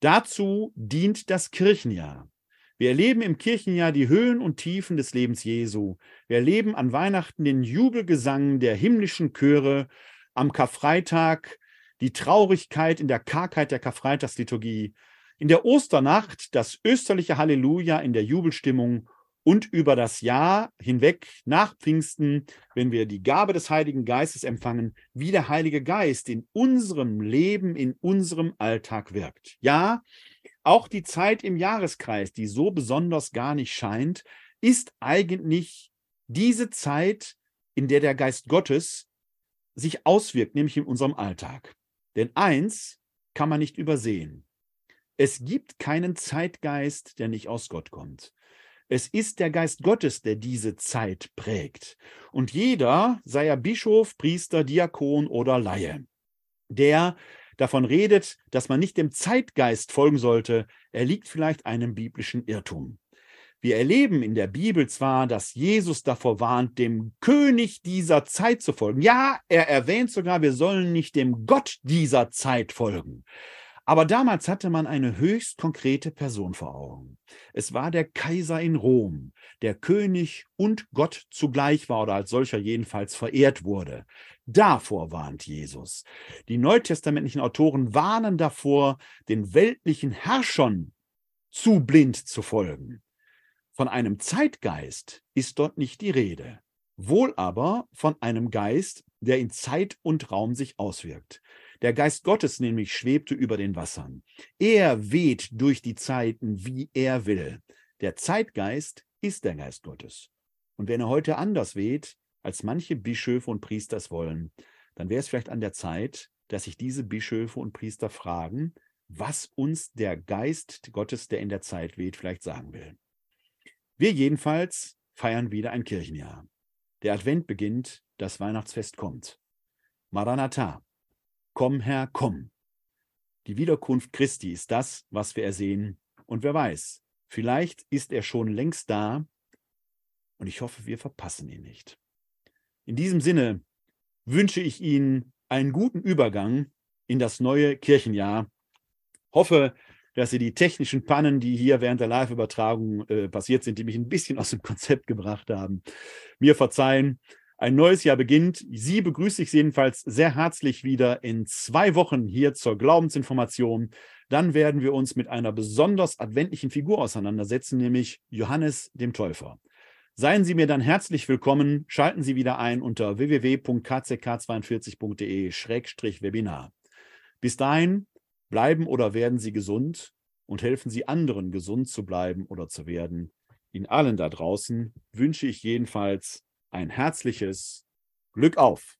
Dazu dient das Kirchenjahr. Wir erleben im Kirchenjahr die Höhen und Tiefen des Lebens Jesu. Wir erleben an Weihnachten den Jubelgesang der himmlischen Chöre, am Karfreitag die Traurigkeit in der Kargheit der Karfreitagsliturgie, in der Osternacht das österliche Halleluja in der Jubelstimmung und über das Jahr hinweg nach Pfingsten, wenn wir die Gabe des Heiligen Geistes empfangen, wie der Heilige Geist in unserem Leben, in unserem Alltag wirkt. Ja, auch die Zeit im Jahreskreis, die so besonders gar nicht scheint, ist eigentlich diese Zeit, in der der Geist Gottes sich auswirkt, nämlich in unserem Alltag. Denn eins kann man nicht übersehen. Es gibt keinen Zeitgeist, der nicht aus Gott kommt. Es ist der Geist Gottes, der diese Zeit prägt. Und jeder, sei er Bischof, Priester, Diakon oder Laie, der davon redet, dass man nicht dem Zeitgeist folgen sollte, erliegt vielleicht einem biblischen Irrtum. Wir erleben in der Bibel zwar, dass Jesus davor warnt, dem König dieser Zeit zu folgen. Ja, er erwähnt sogar, wir sollen nicht dem Gott dieser Zeit folgen. Aber damals hatte man eine höchst konkrete Person vor Augen. Es war der Kaiser in Rom, der König und Gott zugleich war oder als solcher jedenfalls verehrt wurde. Davor warnt Jesus. Die neutestamentlichen Autoren warnen davor, den weltlichen Herrschern zu blind zu folgen. Von einem Zeitgeist ist dort nicht die Rede, wohl aber von einem Geist, der in Zeit und Raum sich auswirkt. Der Geist Gottes nämlich schwebte über den Wassern. Er weht durch die Zeiten, wie er will. Der Zeitgeist ist der Geist Gottes. Und wenn er heute anders weht, als manche Bischöfe und Priester es wollen, dann wäre es vielleicht an der Zeit, dass sich diese Bischöfe und Priester fragen, was uns der Geist Gottes, der in der Zeit weht, vielleicht sagen will. Wir jedenfalls feiern wieder ein Kirchenjahr. Der Advent beginnt, das Weihnachtsfest kommt. Maranatha, komm Herr, komm. Die Wiederkunft Christi ist das, was wir ersehen. Und wer weiß, vielleicht ist er schon längst da und ich hoffe, wir verpassen ihn nicht. In diesem Sinne wünsche ich Ihnen einen guten Übergang in das neue Kirchenjahr. Hoffe, dass Sie die technischen Pannen, die hier während der Live-Übertragung äh, passiert sind, die mich ein bisschen aus dem Konzept gebracht haben, mir verzeihen. Ein neues Jahr beginnt. Sie begrüße ich jedenfalls sehr herzlich wieder in zwei Wochen hier zur Glaubensinformation. Dann werden wir uns mit einer besonders adventlichen Figur auseinandersetzen, nämlich Johannes dem Täufer. Seien Sie mir dann herzlich willkommen. Schalten Sie wieder ein unter www.kck42.de-webinar. Bis dahin bleiben oder werden Sie gesund und helfen Sie anderen, gesund zu bleiben oder zu werden. Ihnen allen da draußen wünsche ich jedenfalls ein herzliches Glück auf.